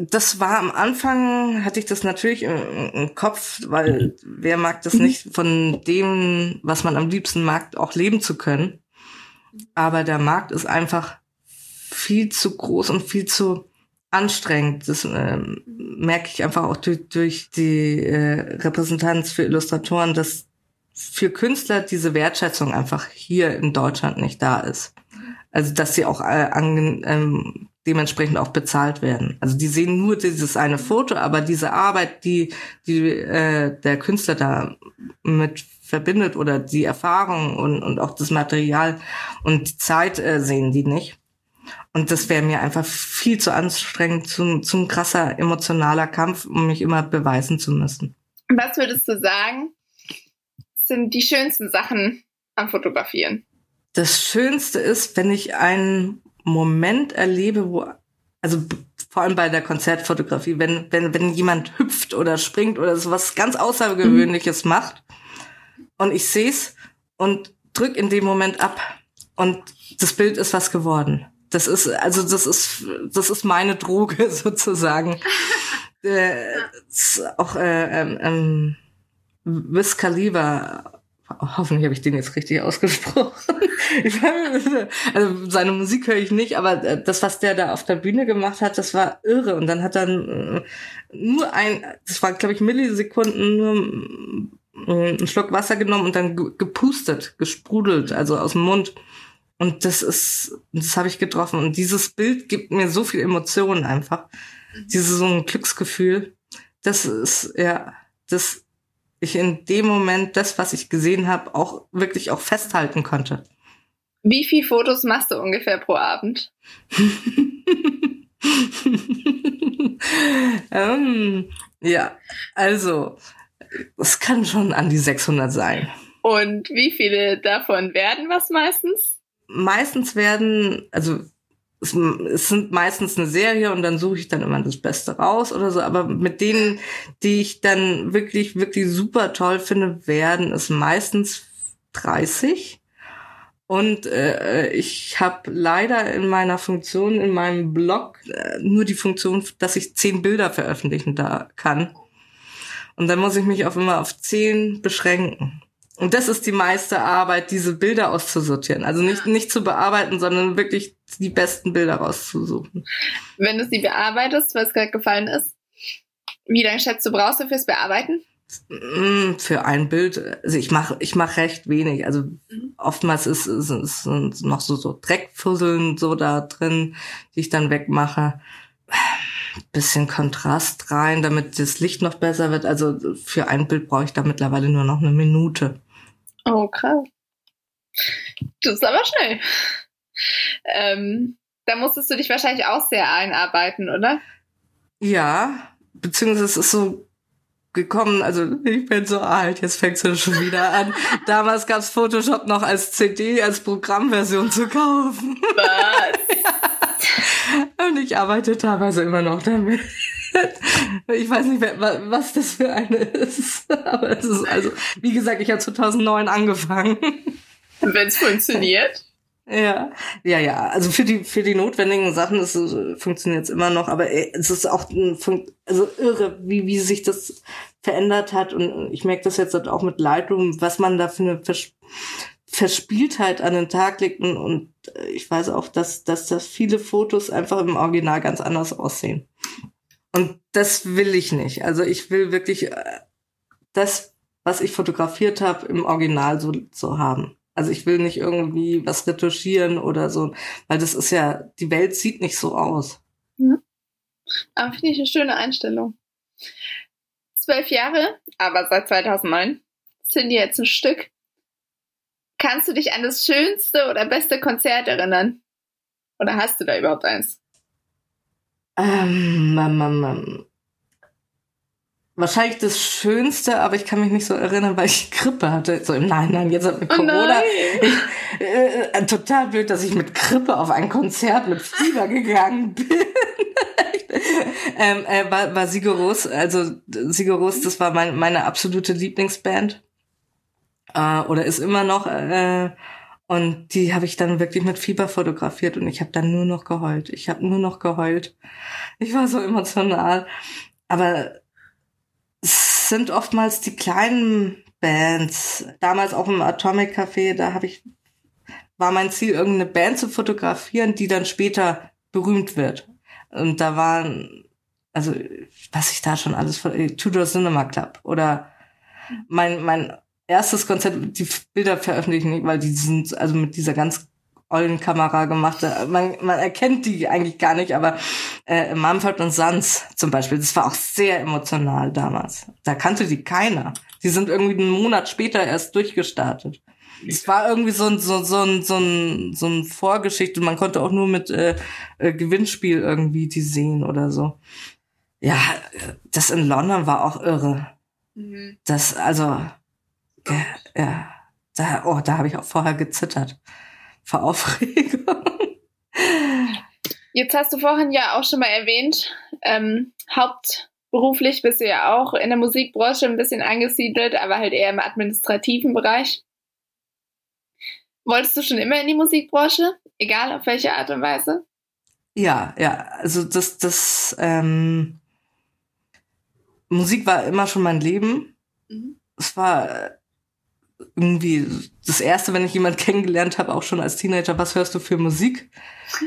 [SPEAKER 2] Das war am Anfang, hatte ich das natürlich im, im Kopf, weil wer mag das nicht, von dem, was man am liebsten mag, auch leben zu können. Aber der Markt ist einfach viel zu groß und viel zu anstrengend. Das äh, merke ich einfach auch durch, durch die äh, Repräsentanz für Illustratoren, dass für Künstler diese Wertschätzung einfach hier in Deutschland nicht da ist. Also dass sie auch äh, an, ähm, dementsprechend auch bezahlt werden. Also die sehen nur dieses eine Foto, aber diese Arbeit, die, die äh, der Künstler da mit verbindet oder die Erfahrung und, und auch das Material und die Zeit äh, sehen die nicht. Und das wäre mir einfach viel zu anstrengend, zum, zum krasser emotionaler Kampf, um mich immer beweisen zu müssen.
[SPEAKER 3] Was würdest du sagen, sind die schönsten Sachen am Fotografieren?
[SPEAKER 2] Das Schönste ist, wenn ich einen Moment erlebe, wo, also vor allem bei der Konzertfotografie, wenn, wenn, wenn jemand hüpft oder springt oder so was ganz Außergewöhnliches mhm. macht und ich sehe es und drück in dem Moment ab und das Bild ist was geworden. Das ist, also das ist, das ist meine Droge sozusagen. äh, auch äh, ähm, ähm, Wiz Khalifa, hoffentlich habe ich den jetzt richtig ausgesprochen. also seine Musik höre ich nicht, aber äh, das, was der da auf der Bühne gemacht hat, das war irre. Und dann hat er äh, nur ein, das war glaube ich Millisekunden, nur äh, einen Schluck Wasser genommen und dann gepustet, gesprudelt, also aus dem Mund. Und das ist, das habe ich getroffen. Und dieses Bild gibt mir so viel Emotionen einfach. Dieses so ein Glücksgefühl. Das ist, ja, das ich in dem Moment das, was ich gesehen habe, auch wirklich auch festhalten konnte.
[SPEAKER 3] Wie viele Fotos machst du ungefähr pro Abend?
[SPEAKER 2] ähm, ja, also es kann schon an die 600 sein.
[SPEAKER 3] Und wie viele davon werden was meistens?
[SPEAKER 2] Meistens werden, also es, es sind meistens eine Serie und dann suche ich dann immer das Beste raus oder so. Aber mit denen, die ich dann wirklich, wirklich super toll finde, werden es meistens 30. Und äh, ich habe leider in meiner Funktion, in meinem Blog, äh, nur die Funktion, dass ich zehn Bilder veröffentlichen da kann. Und dann muss ich mich auch immer auf zehn beschränken. Und das ist die meiste Arbeit, diese Bilder auszusortieren. Also nicht, nicht zu bearbeiten, sondern wirklich die besten Bilder rauszusuchen.
[SPEAKER 3] Wenn du sie bearbeitest, was gerade gefallen ist, wie lange schätzt du brauchst du fürs Bearbeiten?
[SPEAKER 2] Mm, für ein Bild, also ich mache ich mach recht wenig. Also mhm. oftmals ist, ist, ist, noch so, so Dreckfusseln so da drin, die ich dann wegmache. Bisschen Kontrast rein, damit das Licht noch besser wird. Also für ein Bild brauche ich da mittlerweile nur noch eine Minute.
[SPEAKER 3] Oh, krass. Das ist aber schnell. Ähm, da musstest du dich wahrscheinlich auch sehr einarbeiten, oder?
[SPEAKER 2] Ja, beziehungsweise es ist so gekommen, also ich bin so alt, jetzt fängt es schon wieder an. Damals gab es Photoshop noch als CD, als Programmversion zu kaufen. Was? Und ich arbeite teilweise immer noch damit. Ich weiß nicht, was das für eine ist. Aber es ist also, wie gesagt, ich habe 2009 angefangen.
[SPEAKER 3] Wenn es funktioniert.
[SPEAKER 2] Ja, ja, ja. Also für die für die notwendigen Sachen ist funktioniert es immer noch, aber äh, es ist auch ein, also irre, wie wie sich das verändert hat und ich merke das jetzt halt auch mit Lightroom, was man da für eine Vers Verspieltheit an den Tag legt und, und ich weiß auch, dass dass das viele Fotos einfach im Original ganz anders aussehen. Und das will ich nicht. Also ich will wirklich äh, das, was ich fotografiert habe, im Original so, so haben. Also ich will nicht irgendwie was retuschieren oder so, weil das ist ja, die Welt sieht nicht so aus.
[SPEAKER 3] Ja. Aber finde ich eine schöne Einstellung. Zwölf Jahre, aber seit 2009 sind die jetzt ein Stück. Kannst du dich an das schönste oder beste Konzert erinnern? Oder hast du da überhaupt eins?
[SPEAKER 2] Ähm, ähm, ähm. Wahrscheinlich das Schönste, aber ich kann mich nicht so erinnern, weil ich Grippe hatte. So im Nein, jetzt hat mit
[SPEAKER 3] Oh
[SPEAKER 2] Corona.
[SPEAKER 3] nein.
[SPEAKER 2] Ich, äh, äh, total blöd, dass ich mit Grippe auf ein Konzert mit Fieber gegangen bin. ähm, äh, war, war Sigoros, also Sigoros, das war mein, meine absolute Lieblingsband. Äh, oder ist immer noch. Äh, und die habe ich dann wirklich mit Fieber fotografiert und ich habe dann nur noch geheult. Ich habe nur noch geheult. Ich war so emotional. Aber es sind oftmals die kleinen Bands. Damals auch im Atomic Café, da habe ich war mein Ziel, irgendeine Band zu fotografieren, die dann später berühmt wird. Und da waren, also was ich da schon alles, Tudor Cinema Club oder mein, mein erstes Konzert, die Bilder veröffentlichen nicht, weil die sind also mit dieser ganz ollen Kamera gemacht. Man, man erkennt die eigentlich gar nicht, aber äh, Mumford und Sons zum Beispiel, das war auch sehr emotional damals. Da kannte die keiner. Die sind irgendwie einen Monat später erst durchgestartet. Es war irgendwie so ein, so, so ein, so ein, so ein Vorgeschichte. Man konnte auch nur mit äh, äh, Gewinnspiel irgendwie die sehen oder so. Ja, das in London war auch irre.
[SPEAKER 3] Mhm.
[SPEAKER 2] Das, also, ja, ja da, oh, da habe ich auch vorher gezittert. Vor Aufregung.
[SPEAKER 3] Jetzt hast du vorhin ja auch schon mal erwähnt, ähm, hauptberuflich bist du ja auch in der Musikbranche ein bisschen angesiedelt, aber halt eher im administrativen Bereich. Wolltest du schon immer in die Musikbranche? Egal auf welche Art und Weise?
[SPEAKER 2] Ja, ja, also das, das, ähm, Musik war immer schon mein Leben.
[SPEAKER 3] Mhm.
[SPEAKER 2] Es war äh, irgendwie das erste, wenn ich jemand kennengelernt habe, auch schon als Teenager, was hörst du für Musik?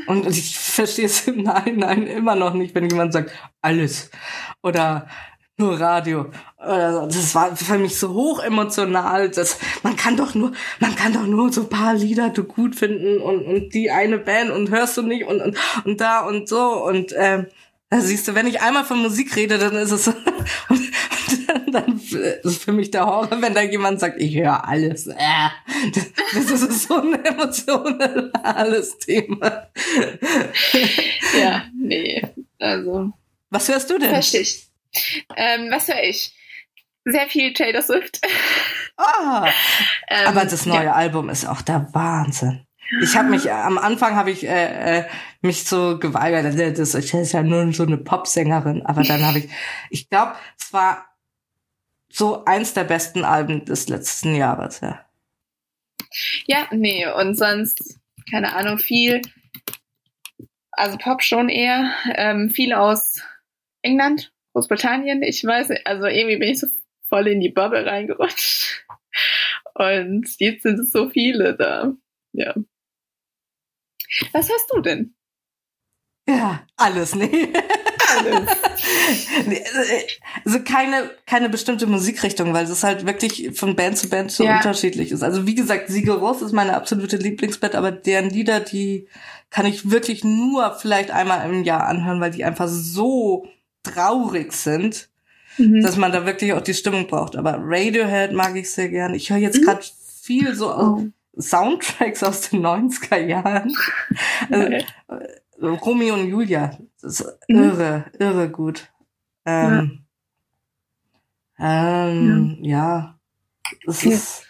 [SPEAKER 2] Und ich verstehe es im Nachhinein immer noch nicht, wenn jemand sagt, alles. Oder nur Radio. Oder so. Das war für mich so hoch emotional, dass man kann doch nur, man kann doch nur so paar Lieder du gut finden und, und die eine Band und hörst du nicht und, und, und da und so und ähm, da siehst du, wenn ich einmal von Musik rede, dann ist es und dann ist für mich der Horror, wenn da jemand sagt, ich höre alles. Äh, das, das ist so ein emotionales Thema.
[SPEAKER 3] Ja, nee. Also,
[SPEAKER 2] Was hörst du denn?
[SPEAKER 3] verstehe ich. Ähm, was höre ich? Sehr viel Taylor Swift.
[SPEAKER 2] Ah,
[SPEAKER 3] Ähm,
[SPEAKER 2] aber das neue
[SPEAKER 3] Ja.
[SPEAKER 2] Album ist auch der Wahnsinn. Ich habe mich am Anfang habe ich äh, äh, mich so geweigert, das ist ja nur so eine Popsängerin, aber dann habe ich, ich glaube, es war so eins der besten Alben des letzten Jahres, ja.
[SPEAKER 3] Ja, nee, und sonst, keine Ahnung, viel, also Pop schon eher, ähm, viel aus England, Großbritannien, ich weiß, also irgendwie bin ich so voll in die Bubble reingerutscht. Und jetzt sind es so viele da. Ja. Was hast du denn?
[SPEAKER 2] Ja, alles. Nee, Also keine, keine bestimmte Musikrichtung, weil es halt wirklich von Band zu Band so
[SPEAKER 3] Ja.
[SPEAKER 2] unterschiedlich ist. Also wie gesagt, Sigur Rós ist meine absolute Lieblingsband, aber deren Lieder, die kann ich wirklich nur vielleicht einmal im Jahr anhören, weil die einfach so traurig sind,
[SPEAKER 3] Mhm.
[SPEAKER 2] dass man da wirklich auch die Stimmung braucht. Aber Radiohead mag ich sehr gern. Ich höre jetzt
[SPEAKER 3] Mhm.
[SPEAKER 2] gerade viel so
[SPEAKER 3] Oh.
[SPEAKER 2] Soundtracks aus den 90er Jahren. Also. Romeo und Julia. Das ist
[SPEAKER 3] Mhm.
[SPEAKER 2] irre, irre gut. Ähm, ähm, ja. Das
[SPEAKER 3] Ja.
[SPEAKER 2] ist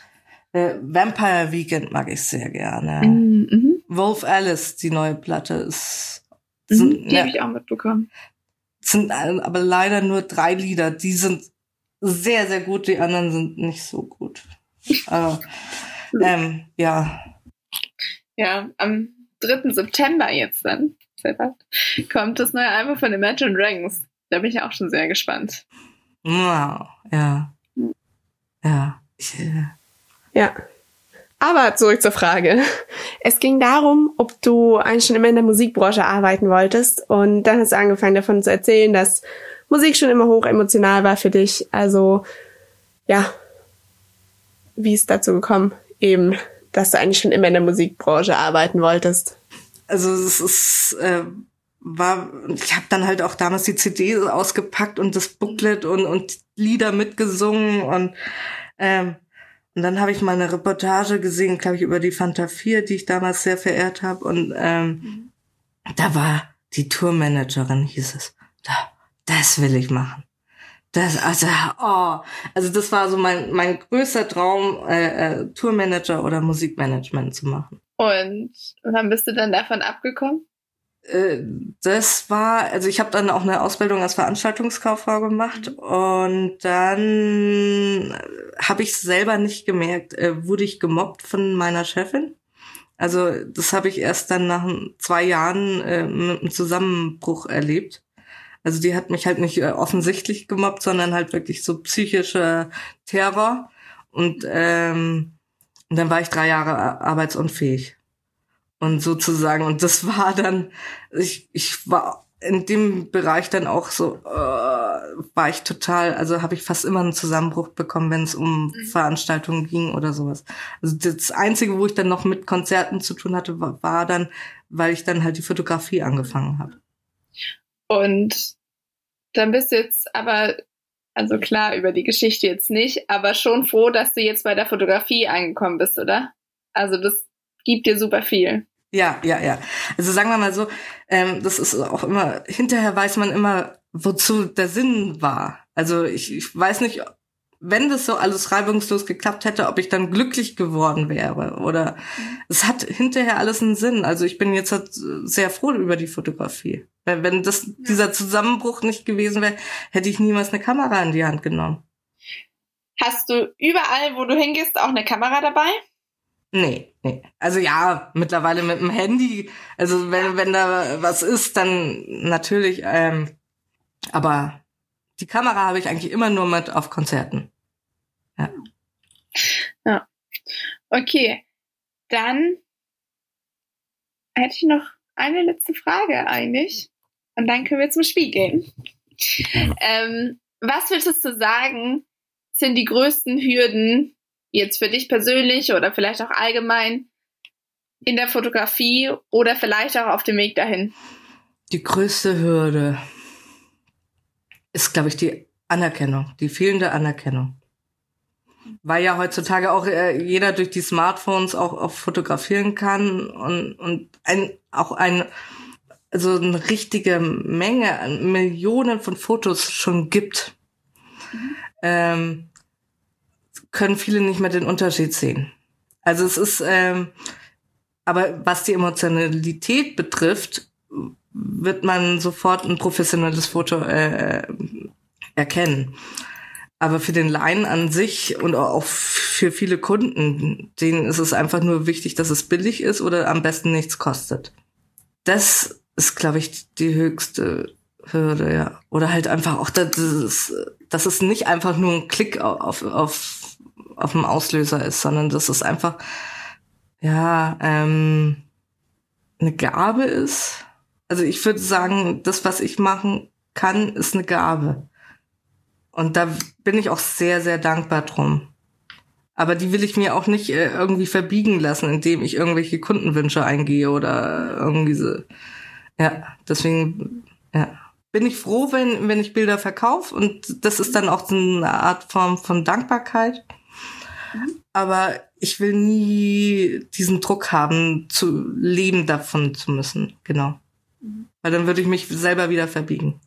[SPEAKER 2] äh, Vampire Weekend mag ich sehr gerne.
[SPEAKER 3] Mhm. Mhm.
[SPEAKER 2] Wolf Alice, die neue Platte, ist
[SPEAKER 3] Mhm.
[SPEAKER 2] sind,
[SPEAKER 3] Die
[SPEAKER 2] ja,
[SPEAKER 3] habe ich auch mitbekommen.
[SPEAKER 2] sind aber leider nur drei Lieder. Die sind sehr, sehr gut, die anderen sind nicht so gut. Aber, ähm, ja.
[SPEAKER 3] Ja, am 3. September jetzt dann, sehr bald, kommt das neue Album von Imagine Dragons. Da bin ich auch schon sehr gespannt.
[SPEAKER 2] Wow, ja. Ja. Ich, äh,
[SPEAKER 1] Ja. Aber zurück zur Frage. Es ging darum, ob du eigentlich schon immer in der Musikbranche arbeiten wolltest. Und dann hast du angefangen davon zu erzählen, dass Musik schon immer hoch emotional war für dich. Also, ja. Wie ist dazu gekommen? Eben, dass du eigentlich schon immer in der Musikbranche arbeiten wolltest.
[SPEAKER 2] Also es ist äh, war ich habe dann halt auch damals die CD ausgepackt und das Booklet und und Lieder mitgesungen und ähm, Und dann habe ich mal eine Reportage gesehen, glaube ich, über die Fanta 4, die ich damals sehr verehrt habe. Und ähm, mhm. da war die Tourmanagerin, hieß es. Da, das will ich machen. Das, also, oh, also das war so mein, mein größter Traum, äh, äh, Tourmanager oder Musikmanagement zu machen.
[SPEAKER 3] Und wann bist du dann davon abgekommen?
[SPEAKER 2] Äh, das war, also ich habe dann auch eine Ausbildung als Veranstaltungskauffrau gemacht mhm. und dann habe ich selber nicht gemerkt, äh, wurde ich gemobbt von meiner Chefin. Also das habe ich erst dann nach zwei Jahren äh, mit einem Zusammenbruch erlebt. Also die hat mich halt nicht äh, offensichtlich gemobbt, sondern halt wirklich so psychischer Terror. Und, ähm, und dann war ich drei Jahre arbeitsunfähig. Und sozusagen und das war dann ich ich war in dem Bereich dann auch so äh, war ich total also habe ich fast immer einen Zusammenbruch bekommen wenn es um mhm. Veranstaltungen ging oder sowas. Also das einzige wo ich dann noch mit Konzerten zu tun hatte war, war dann weil ich dann halt die Fotografie angefangen habe.
[SPEAKER 3] Und dann bist du jetzt aber also klar über die Geschichte jetzt nicht aber schon froh dass du jetzt bei der Fotografie angekommen bist oder also das gibt dir super viel
[SPEAKER 2] ja, ja, ja. Also sagen wir mal so, ähm, das ist auch immer, hinterher weiß man immer, wozu der Sinn war. Also ich, ich weiß nicht, wenn das so alles reibungslos geklappt hätte, ob ich dann glücklich geworden wäre. Oder es hat hinterher alles einen Sinn. Also ich bin jetzt halt sehr froh über die Fotografie. Wenn, wenn das, dieser Zusammenbruch nicht gewesen wäre, hätte ich niemals eine Kamera in die Hand genommen.
[SPEAKER 3] Hast du überall, wo du hingehst, auch eine Kamera dabei?
[SPEAKER 2] Nee, nee. Also ja, mittlerweile mit dem Handy. Also wenn, wenn da was ist, dann natürlich. Ähm, aber die Kamera habe ich eigentlich immer nur mit auf Konzerten. Ja.
[SPEAKER 3] Ja. Okay. Dann hätte ich noch eine letzte Frage eigentlich. Und dann können wir zum Spiel gehen. Ähm, was würdest du sagen, sind die größten Hürden, jetzt für dich persönlich oder vielleicht auch allgemein in der Fotografie oder vielleicht auch auf dem Weg dahin?
[SPEAKER 2] Die größte Hürde ist, glaube ich, die Anerkennung, die fehlende Anerkennung. Weil ja heutzutage auch äh, jeder durch die Smartphones auch, auch fotografieren kann und, und ein, auch ein, also eine richtige Menge an Millionen von Fotos schon gibt. Mhm. Ähm, können viele nicht mehr den Unterschied sehen. Also es ist, ähm, aber was die Emotionalität betrifft, wird man sofort ein professionelles Foto äh, erkennen. Aber für den Laien an sich und auch für viele Kunden, denen ist es einfach nur wichtig, dass es billig ist oder am besten nichts kostet. Das ist, glaube ich, die höchste Hürde, ja. Oder halt einfach auch, dass es, dass es nicht einfach nur ein Klick auf, auf auf dem Auslöser ist, sondern dass es einfach ja ähm, eine Gabe ist. Also ich würde sagen, das, was ich machen kann, ist eine Gabe. Und da bin ich auch sehr, sehr dankbar drum. Aber die will ich mir auch nicht äh, irgendwie verbiegen lassen, indem ich irgendwelche Kundenwünsche eingehe oder irgendwie so. Ja, deswegen, ja. Bin ich froh, wenn, wenn ich Bilder verkaufe und das ist dann auch so eine Art Form von Dankbarkeit. Aber ich will nie diesen Druck haben, zu leben davon zu müssen. Genau. Mhm. Weil dann würde ich mich selber wieder verbiegen.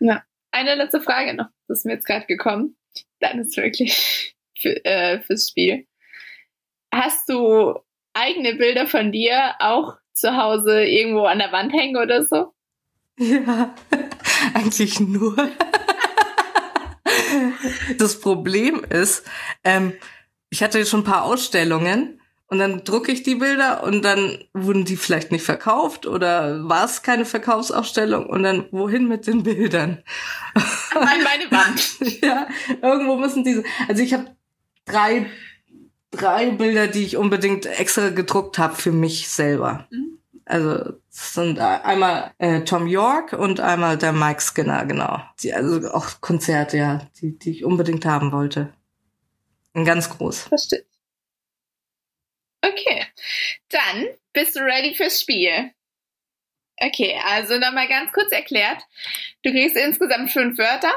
[SPEAKER 3] Ja. Eine letzte Frage noch. Das ist mir jetzt gerade gekommen. Dann ist wirklich für, äh, fürs Spiel. Hast du eigene Bilder von dir auch zu Hause irgendwo an der Wand hängen oder so?
[SPEAKER 2] Ja, eigentlich nur. das Problem ist, ähm, ich hatte schon ein paar Ausstellungen und dann drucke ich die Bilder und dann wurden die vielleicht nicht verkauft oder war es keine Verkaufsausstellung und dann wohin mit den Bildern?
[SPEAKER 3] An meine Wand.
[SPEAKER 2] ja, irgendwo müssen diese. Also ich habe drei drei Bilder, die ich unbedingt extra gedruckt habe für mich selber. Mhm. Also es sind einmal äh, Tom York und einmal der Mike Skinner, genau. Die, also auch Konzerte, ja, die, die ich unbedingt haben wollte. Ganz groß.
[SPEAKER 3] Verstehe. Okay, dann bist du ready fürs Spiel. Okay, also nochmal ganz kurz erklärt. Du kriegst insgesamt fünf Wörter.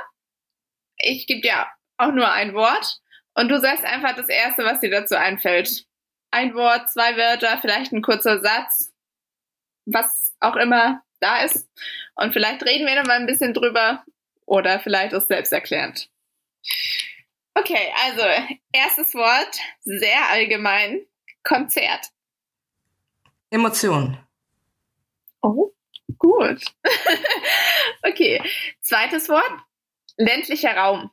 [SPEAKER 3] Ich gebe dir auch nur ein Wort Und du sagst einfach das Erste, was dir dazu einfällt. Ein Wort, zwei Wörter, vielleicht ein kurzer Satz, was auch immer da ist. Und vielleicht reden wir noch mal ein bisschen drüber oder vielleicht ist selbsterklärend. Okay, also erstes Wort, sehr allgemein, Konzert.
[SPEAKER 2] Emotion.
[SPEAKER 3] Oh, gut. okay, zweites Wort, ländlicher Raum.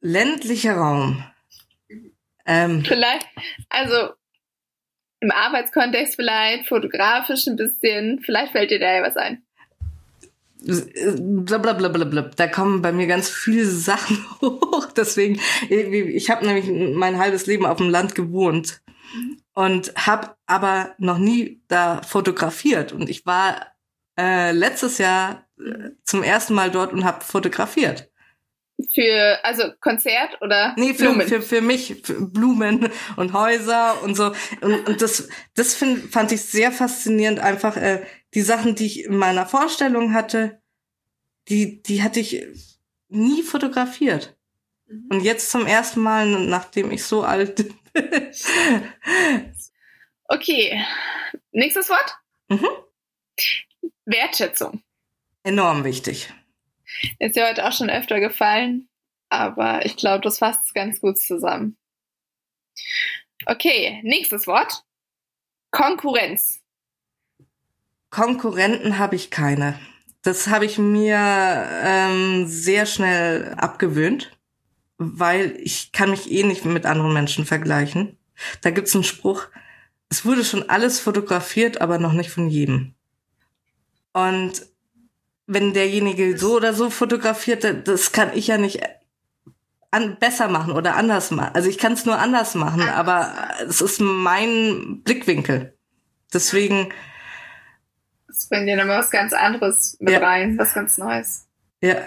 [SPEAKER 2] Ländlicher Raum. Ähm,
[SPEAKER 3] Vielleicht, also im Arbeitskontext vielleicht, fotografisch ein bisschen, vielleicht fällt dir da ja was ein.
[SPEAKER 2] Blablabla. Da kommen bei mir ganz viele Sachen hoch. Deswegen, ich habe nämlich mein halbes Leben auf dem Land gewohnt und habe aber noch nie da fotografiert. Und ich war äh, letztes Jahr äh, zum ersten Mal dort und habe fotografiert.
[SPEAKER 3] Für, also Konzert oder?
[SPEAKER 2] Nee, für, Blumen? für, für mich, für Blumen und Häuser und so. Und, und das, das find, fand ich sehr faszinierend, einfach äh, die Sachen, die ich in meiner Vorstellung hatte, die, die hatte ich nie fotografiert. Mhm. Und jetzt zum ersten Mal, nachdem ich so alt bin.
[SPEAKER 3] okay, nächstes Wort? Mhm. Wertschätzung.
[SPEAKER 2] Enorm wichtig.
[SPEAKER 3] Ist ja heute auch schon öfter gefallen, aber ich glaube, das fasst ganz gut zusammen. Okay, nächstes Wort. Konkurrenz.
[SPEAKER 2] Konkurrenten habe ich keine. Das habe ich mir ähm, sehr schnell abgewöhnt, weil ich kann mich eh nicht mit anderen Menschen vergleichen. Da gibt's einen Spruch, es wurde schon alles fotografiert, aber noch nicht von jedem. Und wenn derjenige so oder so fotografiert, das kann ich ja nicht an, besser machen oder anders machen. Also ich kann es nur anders machen, aber es ist mein Blickwinkel. Deswegen.
[SPEAKER 3] Das bringt dir nochmal was ganz anderes mit ja. rein, was ganz Neues.
[SPEAKER 2] Ja,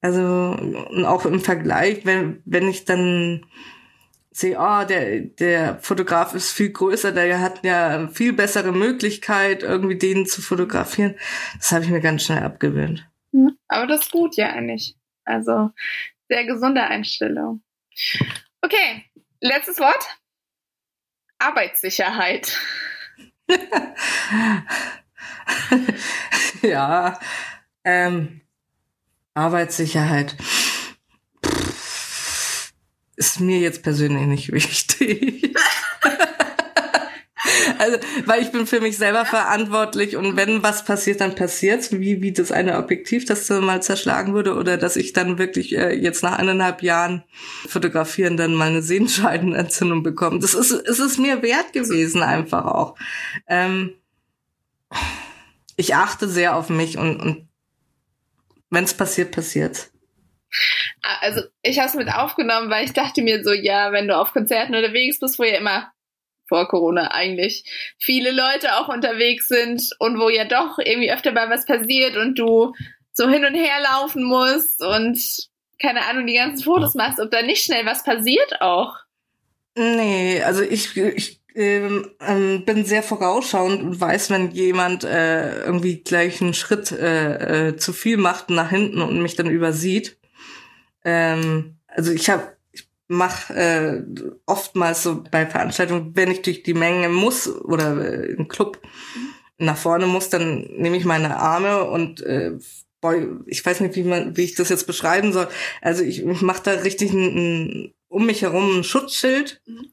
[SPEAKER 2] also und auch im Vergleich, wenn, wenn ich dann sehe, oh, der, der Fotograf ist viel größer, der hat ja viel bessere Möglichkeit, irgendwie den zu fotografieren. Das habe ich mir ganz schnell abgewöhnt.
[SPEAKER 3] Aber das ist gut ja eigentlich. Also sehr gesunde Einstellung. Okay, letztes Wort. Arbeitssicherheit.
[SPEAKER 2] ja, ähm, Arbeitssicherheit ist mir jetzt persönlich nicht wichtig. also, weil ich bin für mich selber verantwortlich und wenn was passiert, dann passiert's, wie, wie das eine Objektiv, das mal zerschlagen würde oder dass ich dann wirklich äh, jetzt nach eineinhalb Jahren fotografieren dann mal eine Sehenscheidenentzündung bekomme. Das ist, es ist mir wert gewesen einfach auch. Ähm, ich achte sehr auf mich und, und wenn es passiert, passiert's.
[SPEAKER 3] Also ich habe es mit aufgenommen, weil ich dachte mir so, ja, wenn du auf Konzerten unterwegs bist, wo ja immer vor Corona eigentlich viele Leute auch unterwegs sind und wo ja doch irgendwie öfter mal was passiert und du so hin und her laufen musst und keine Ahnung, die ganzen Fotos machst, ob da nicht schnell was passiert auch.
[SPEAKER 2] Nee, also ich, ich ähm, ähm, bin sehr vorausschauend und weiß, wenn jemand äh, irgendwie gleich einen Schritt äh, äh, zu viel macht nach hinten und mich dann übersieht. Ähm, also ich habe mache äh, oftmals so bei Veranstaltungen, wenn ich durch die Menge muss oder äh, im Club nach vorne muss, dann nehme ich meine Arme und äh, boy, ich weiß nicht, wie man, wie ich das jetzt beschreiben soll. Also ich, ich mache da richtig ein, ein, um mich herum ein Schutzschild mhm.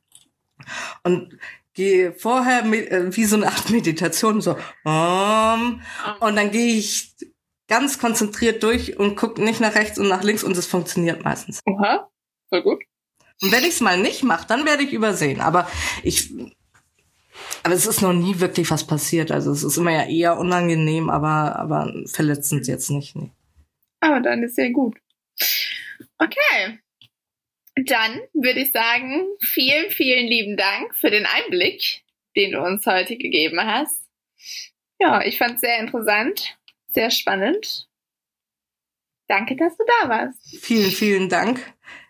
[SPEAKER 2] Und gehe vorher mit, äh, wie so eine Art Meditation so um, und dann gehe ich ganz konzentriert durch und gucke nicht nach rechts und nach links und es funktioniert meistens.
[SPEAKER 3] Aha, voll gut.
[SPEAKER 2] Und wenn ich es mal nicht mache, dann werde ich übersehen. Aber ich, aber es ist noch nie wirklich was passiert. Also es ist immer ja eher unangenehm, aber, aber verletzend jetzt nicht. Nee.
[SPEAKER 3] Aber dann ist ja gut. Okay. Dann würde ich sagen, vielen, vielen lieben Dank für den Einblick, den du uns heute gegeben hast. Ja, ich fand es sehr interessant sehr spannend. Danke, dass du da warst.
[SPEAKER 2] Vielen, vielen Dank,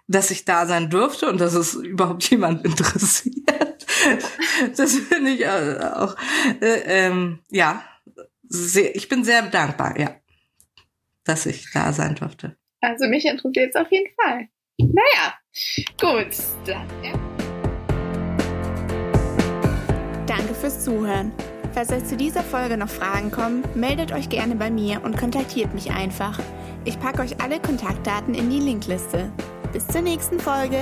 [SPEAKER 2] dass ich da sein durfte und dass es überhaupt jemand interessiert. Das finde ich auch, äh, ähm, ja, sehr, ich bin sehr dankbar, ja, dass ich da sein durfte.
[SPEAKER 3] Also mich interessiert es auf jeden Fall. Naja, gut.
[SPEAKER 4] Danke fürs Zuhören. Falls euch zu dieser Folge noch Fragen kommen, meldet euch gerne bei mir und kontaktiert mich einfach. Ich packe euch alle Kontaktdaten in die Linkliste. Bis zur nächsten Folge.